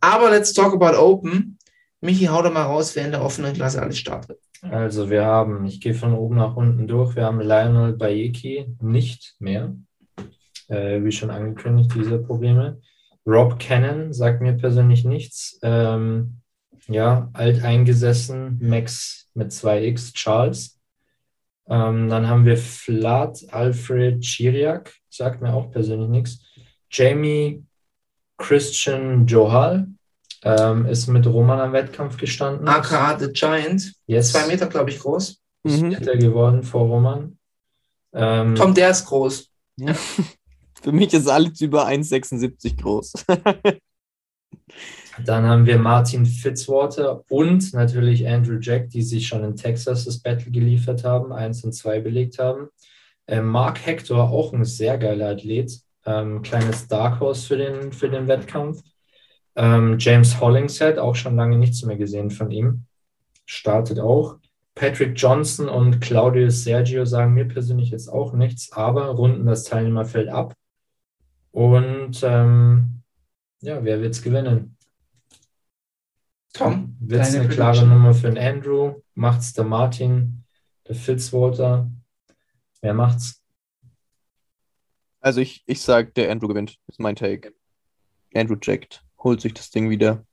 Aber let's talk about Open. Michi, hau doch mal raus, wer in der offenen Klasse alles startet. Also wir haben, ich gehe von oben nach unten durch, wir haben Lionel Bayeki nicht mehr, äh, wie schon angekündigt, diese Probleme. Rob Cannon sagt mir persönlich nichts. Ähm, ja, alteingesessen, Max mit 2x, Charles. Ähm, dann haben wir Vlad Alfred Chiriak, sagt mir auch persönlich nichts. Jamie Christian Johal ähm, ist mit Roman am Wettkampf gestanden. AKA The Giant. Yes. Zwei Meter, glaube ich, groß. Ist Mhm. Vierter geworden vor Roman. Ähm, Tom, der ist groß. Für mich ist alles über 1,76 groß. Dann haben wir Martin Fitzwater und natürlich Andrew Jack, die sich schon in Texas das Battle geliefert haben, eins und zwei belegt haben. Ähm, Mark Hector, auch ein sehr geiler Athlet, ähm, kleines Dark Horse für den, für den Wettkampf. Ähm, James Hollingshead, auch schon lange nichts mehr gesehen von ihm, startet auch. Patrick Johnson und Claudius Sergio sagen mir persönlich jetzt auch nichts, aber runden das Teilnehmerfeld ab. Und ähm, ja, wer wird's gewinnen? Tom, Wird es eine klare? Nummer für den Andrew? Macht's der Martin, der Fitzwater? Wer macht's? Also ich, ich sag, der Andrew gewinnt. Ist mein Take. Andrew jackt. Holt sich das Ding wieder.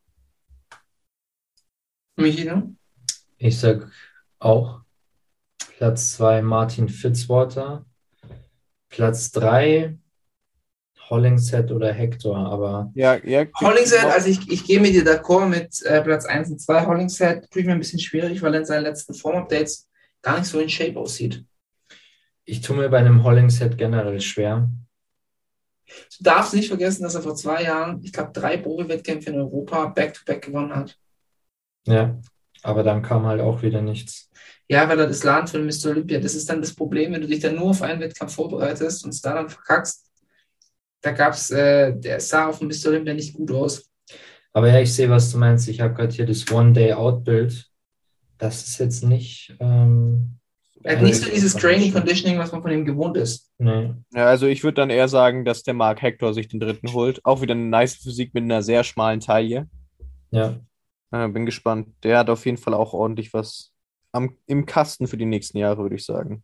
Michi, du? Ich sag auch Platz 2 Martin Fitzwater. Platz 3 Hollingshead oder Hector, aber Ja, ja. Hollingshead, also ich, ich gehe mit dir d'accord mit äh, Platz 1 und 2. Hollingshead tue ich mir ein bisschen schwierig, weil er in seinen letzten Form-Updates gar nicht so in Shape aussieht. ich tue mir bei einem Hollingshead generell schwer. Du darfst nicht vergessen, dass er vor zwei Jahren, ich glaube, drei Profi-Wettkämpfe in Europa back-to-back gewonnen hat. Ja, aber dann kam halt auch wieder nichts. Ja, weil er das Land für Mr. Olympia, das ist dann das Problem, wenn du dich dann nur auf einen Wettkampf vorbereitest und es da dann verkackst. Da gab es, äh, der sah auf dem Mr. Olympia nicht gut aus. Aber ja, ich sehe, was du meinst. Ich habe gerade hier das One-Day-Out-Bild. Das ist jetzt nicht. Ähm, Er hat nicht so äh, dieses Training. Conditioning, was man von ihm gewohnt ist. Nee. Ja, also ich würde dann eher sagen, dass der Mark Hector sich den dritten holt. Auch wieder eine nice Physik mit einer sehr schmalen Taille. Ja, Äh, bin gespannt. Der hat auf jeden Fall auch ordentlich was am, im Kasten für die nächsten Jahre, würde ich sagen.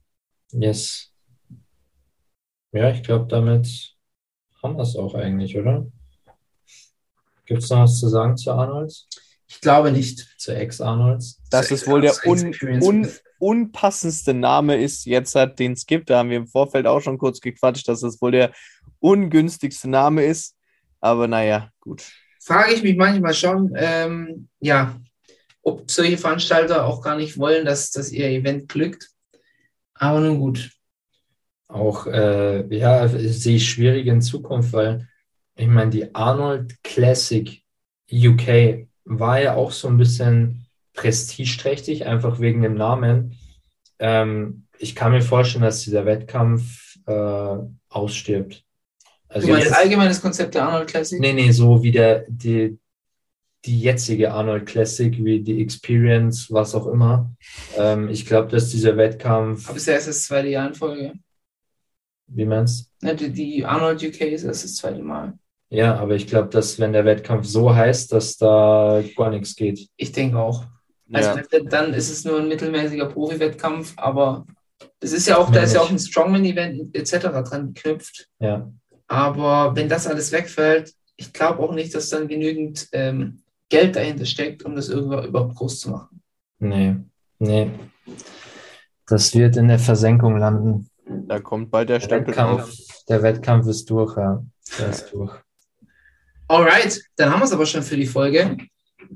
yes. Ja, ich glaube, damit wir es auch eigentlich, oder? Gibt es noch was zu sagen zu Arnolds? Ich glaube nicht. Zu Ex-Arnolds? Dass es wohl der un, un, unpassendste Name ist, jetzt hat den Skip, da haben wir im Vorfeld auch schon kurz gequatscht, dass es wohl der ungünstigste Name ist. Aber naja, gut. Frage ich mich manchmal schon, ähm, ja, ob solche Veranstalter auch gar nicht wollen, dass, dass ihr Event glückt. Aber nun gut. Auch, äh, ja, sehe ich schwierig in Zukunft, weil ich meine, die Arnold Classic UK war ja auch so ein bisschen prestigeträchtig, einfach wegen dem Namen. Ähm, ich kann mir vorstellen, dass dieser Wettkampf äh, ausstirbt. Also Du meinst jetzt- allgemeines Konzept der Arnold Classic? Nee, nee, so wie der, die, die jetzige Arnold Classic, wie die Experience, was auch immer. Ähm, ich glaube, dass dieser Wettkampf, Aber ist ja erst das zweite Jahr in Folge. Wie meinst Ne, die, die Arnold UK ist erst das zweite Mal. Ja, aber ich glaube, dass wenn der Wettkampf so heißt, dass da gar nichts geht. Ich denke auch. Also Ja. dann ist es nur ein mittelmäßiger Profi-Wettkampf, aber das ist ja auch, da ist ja auch ein Strongman-Event etc. dran geknüpft. Ja, Aber wenn das alles wegfällt, ich glaube auch nicht, dass dann genügend ähm, Geld dahinter steckt, um das irgendwann überhaupt groß zu machen. nee, nee. Das wird in der Versenkung landen. Da kommt bald der Der Stempel drauf. Wettkampf, der Wettkampf ist durch, ja. Der ist durch. Alright, dann haben wir es aber schon für die Folge.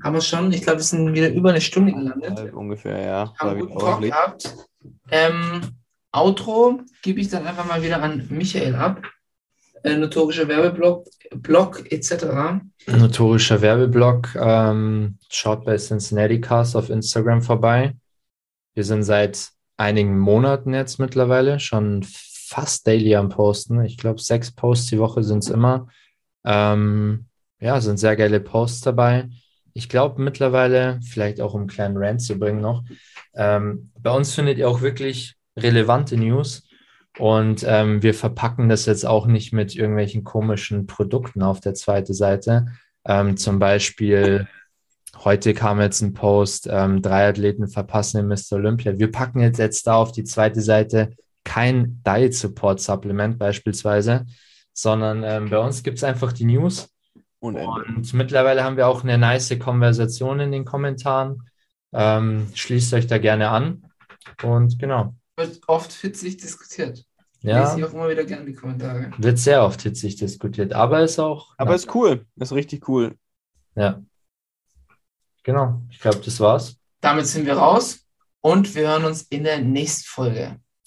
Haben wir es schon, ich glaube, wir sind wieder über eine Stunde gelandet. Halb ungefähr, ja. Haben guten Talk gehabt. Ähm, Outro gebe ich dann einfach mal wieder an Michael ab. Äh, notorischer Werbeblock Blog etc. Notorischer Werbeblock. Ähm, schaut bei Cincinnati Cast auf Instagram vorbei. Wir sind seit einigen Monaten jetzt mittlerweile schon fast daily am Posten. Ich glaube, sechs Posts die Woche sind es immer. Ähm, ja, sind sehr geile Posts dabei. ich glaube mittlerweile, vielleicht auch um einen kleinen Rant zu bringen noch, ähm, bei uns findet ihr auch wirklich relevante News und ähm, wir verpacken das jetzt auch nicht mit irgendwelchen komischen Produkten auf der zweiten Seite. Ähm, zum Beispiel, heute kam jetzt ein Post, ähm, drei Athleten verpassen in Mr. Olympia. Wir packen jetzt, jetzt da auf die zweite Seite kein Diet Support Supplement beispielsweise, sondern ähm, bei uns gibt es einfach die News. Und Ende. Und mittlerweile haben wir auch eine nice Konversation in den Kommentaren. Ähm, schließt euch da gerne an. Und genau. Wird oft hitzig diskutiert. Ja, Lese ich auch immer wieder gerne die Kommentare. wird sehr oft hitzig diskutiert, aber ist auch. Aber ja, ist cool. Ist richtig cool. ja. Genau. Ich glaube, das war's. Damit sind wir raus und wir hören uns in der nächsten Folge.